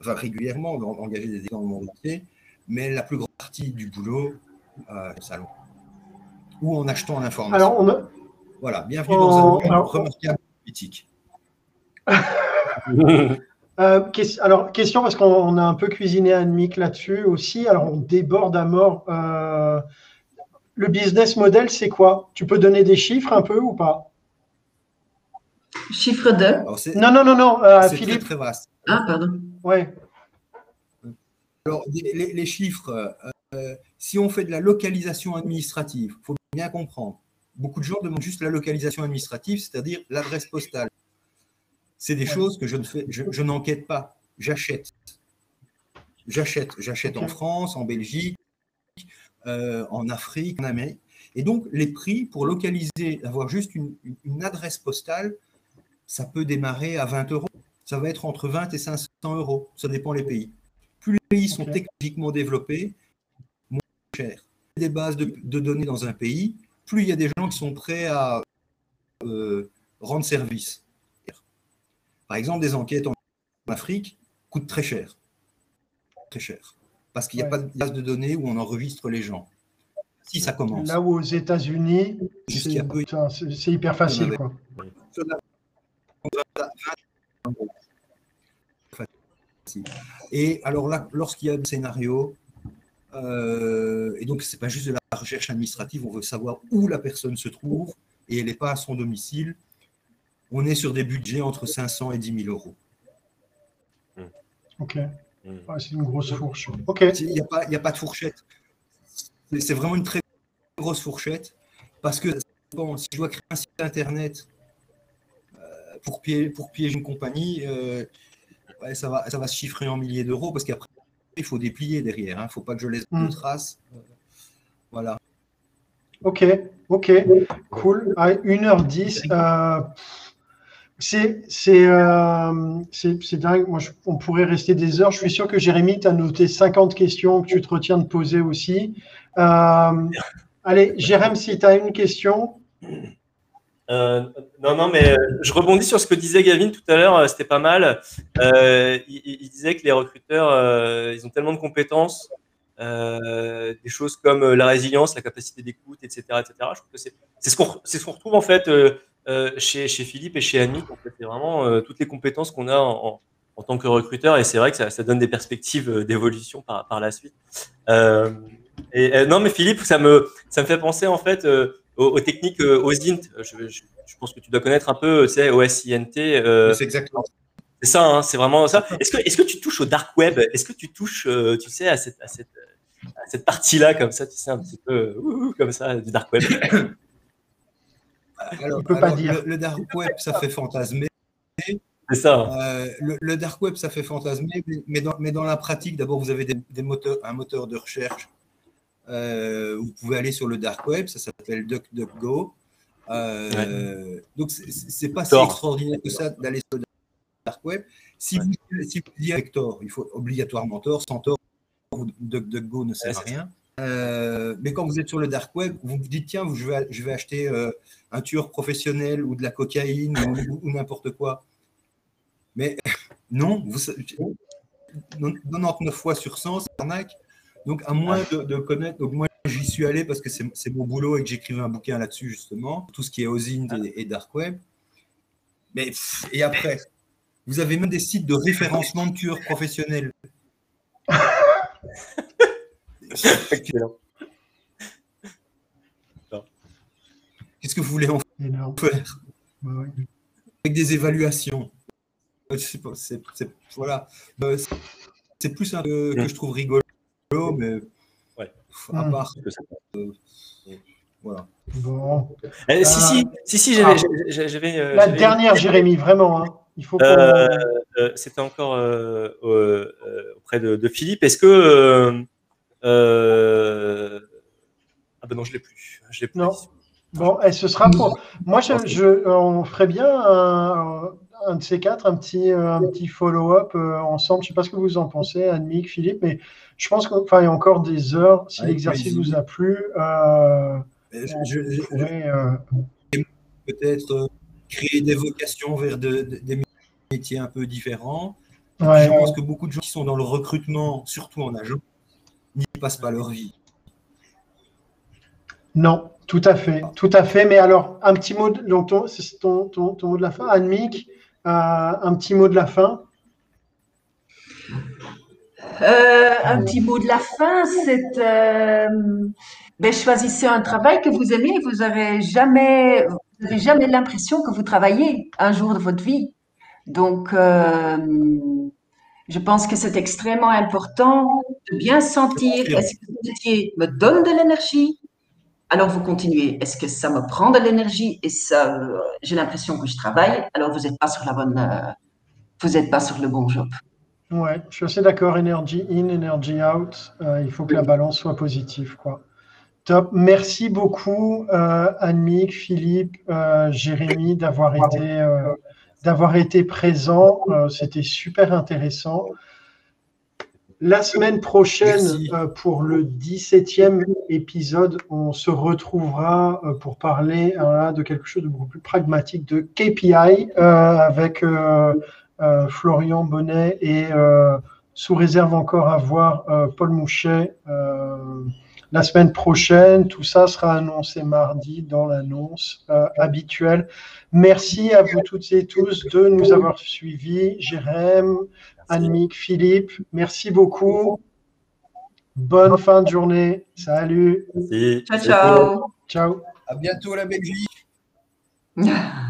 enfin régulièrement, en- engager des détectives dans le monde entier, mais la plus grande partie du boulot, euh, salon. Ou en achetant l'information. Alors, on a- Voilà, bienvenue Oh, dans un monde alors- remarquable politique. Euh, alors, question, parce qu'on on a un peu cuisiné Anmic là-dessus aussi. Alors, on déborde à mort. Euh, le business model, c'est quoi? Tu peux donner des chiffres un peu ou pas? Chiffre de. Alors, Non, non, non, non, euh, c'est très, Philippe. très vaste. Ah, pardon. Ouais. Alors, les, les chiffres, euh, si on fait de la localisation administrative, il faut bien comprendre. Beaucoup de gens demandent juste la localisation administrative, c'est-à-dire l'adresse postale. C'est des Ouais. choses que je ne fais, je, je n'enquête pas, j'achète. J'achète, j'achète en. France, en Belgique, euh, en Afrique, en Amérique. Et donc, les prix pour localiser, avoir juste une, une- une adresse postale, ça peut démarrer à 20 euros. Ça va être entre 20 et 500 euros. Ça dépend les pays. Plus les pays sont Ok. techniquement développés, moins cher. Des bases de, de données dans un pays, plus il y a des gens qui sont prêts à euh, rendre service. Par exemple, des enquêtes en Afrique coûtent très cher. Très cher. Parce qu'il n'y a Ouais. pas de base de données où on enregistre les gens. Si ça commence. Là où aux États-Unis, y c'est a peu- hyper facile. Quoi. Et alors là, lorsqu'il y a un scénario, euh, et donc c'est pas juste de la recherche administrative, on veut savoir où la personne se trouve et elle n'est pas à son domicile. On est sur des budgets entre 500 et 10 000 euros. Ok. c'est une grosse fourche. Ok. Il n'y a, pas, a pas de fourchette. C'est vraiment une très grosse fourchette parce que bon, si je dois créer un site internet pour, piéger, pour piéger une compagnie, euh, ça, va, ça va se chiffrer en milliers d'euros parce qu'après, il faut déplier derrière. Il hein. ne faut pas que je laisse de hmm. traces. voilà. Ok, ok, cool. 1h10. Euh, c'est dingue. Moi, on pourrait rester des heures. Je suis sûr que Jérémy, tu as noté 50 questions que tu te retiens de poser aussi. allez, Jérémy, si tu as une question. Euh, non, non, mais euh, je rebondis sur ce que disait Gavin tout à l'heure, euh, c'était pas mal. il, disait que les recruteurs, ils ont tellement de compétences, des choses comme la résilience, la capacité d'écoute, etc., etc. Je trouve que c'est ce qu'on ce qu'on retrouve en fait chez, chez, Philippe et chez Annie. En fait, c'est vraiment toutes les compétences qu'on a en, en, tant que recruteur, et c'est vrai que ça, ça, donne des perspectives d'évolution par, par la suite. et non, mais Philippe, ça me ça me fait penser en fait aux, techniques euh, OSINT. Je, je, pense que tu dois connaître un peu, tu sais, OSINT. Euh, c'est exactement c'est ça, hein, c'est vraiment ça. Est-ce que, est-ce que tu touches au dark web? Est-ce que tu touches, euh, tu sais, à cette, à cette, à cette partie-là, comme ça, tu sais, un petit peu, comme ça, du dark web? Alors, peut pas dire. Le, dark web, ça fait fantasmer. C'est ça. Euh, le, dark web, ça fait fantasmer, mais dans, mais dans la pratique, d'abord, vous avez des, des moteurs, un moteur de recherche euh, vous pouvez aller sur le dark web, ça s'appelle DuckDuckGo. Euh, Donc, c'est pas si extraordinaire que ça d'aller sur le dark web. Si, vous, si vous dites avec Tor, il faut obligatoirement Tor. Sans Tor, DuckDuckGo ne sert à rien. Euh, mais quand vous êtes sur le dark web, vous vous dites tiens, je vais, je vais acheter euh, un tueur professionnel ou de la cocaïne ou, ou n'importe quoi. Mais non, vous, 99 fois sur 100, c'est arnaque. Donc, à moins de, connaître, donc moi j'y suis allé parce que c'est mon boulot et que j'écrivais un bouquin là-dessus justement, tout ce qui est OSINT et, Dark Web. Mais et après, vous avez même des sites de référencement de tueurs professionnels. Qu'est-ce que vous voulez en faire Avec des évaluations. C'est voilà. Euh, c'est plus un que, que je trouve rigolo mais à hmm. part. Euh, voilà. Bon. Eh, si, si, euh, si, si, j'avais. Euh, la dernière, Jérémy, vraiment. Hein. Il faut. C'était encore auprès de, Philippe. Est-ce que. Ah ben non, je l'ai plus. Je plus. Non. Bon, et ce sera pour. Moi, je, je on ferait bien un, un de ces quatre, un petit, un petit follow-up euh, ensemble. Je ne sais pas ce que vous en pensez, Annick, Philippe, mais je pense qu'il y a encore des heures. Si l'exercice vous a plu, euh, peut-être créer des vocations vers des métiers un peu différents. je pense que beaucoup de gens qui sont dans le recrutement, surtout en agent, n'y passent pas leur vie. Non, tout à fait, tout à fait. Mais alors, un petit mot, donc c'est ton, ton, ton, mot de la fin, Annick un petit mot de la fin euh, un petit mot de la fin, c'est euh, ben, choisissez un travail que vous aimez. Vous n'aurez jamais, vous jamais l'impression que vous travaillez un jour de votre vie. Donc, euh, je pense que c'est extrêmement important de bien sentir est-ce que ce métier me donne de l'énergie? Alors vous continuez. Est-ce que ça me prend de l'énergie et ça, j'ai l'impression que je travaille? Alors vous n'êtes pas sur la bonne, vous n'êtes pas sur le bon job. Ouais, je suis assez d'accord. Energy in, energy out. Euh, il faut que la balance soit positive, quoi. Top. Merci beaucoup, Annick, Philippe, Jérémy, d'avoir été, d'avoir été présents. C'était super intéressant. La semaine prochaine, euh, pour le 17e épisode, on se retrouvera euh, pour parler de quelque chose de beaucoup plus pragmatique, de KPI, euh, avec Florian Bonnet et sous réserve encore à voir Paul Mouchet la semaine prochaine. Tout ça sera annoncé mardi dans l'annonce euh, habituelle. Merci à vous toutes et tous de nous avoir suivis. Jérém, Annemiek, Philippe, merci beaucoup. Bonne fin de journée. Salut. Merci. Ciao, ciao. Ciao. À bientôt la Belgique.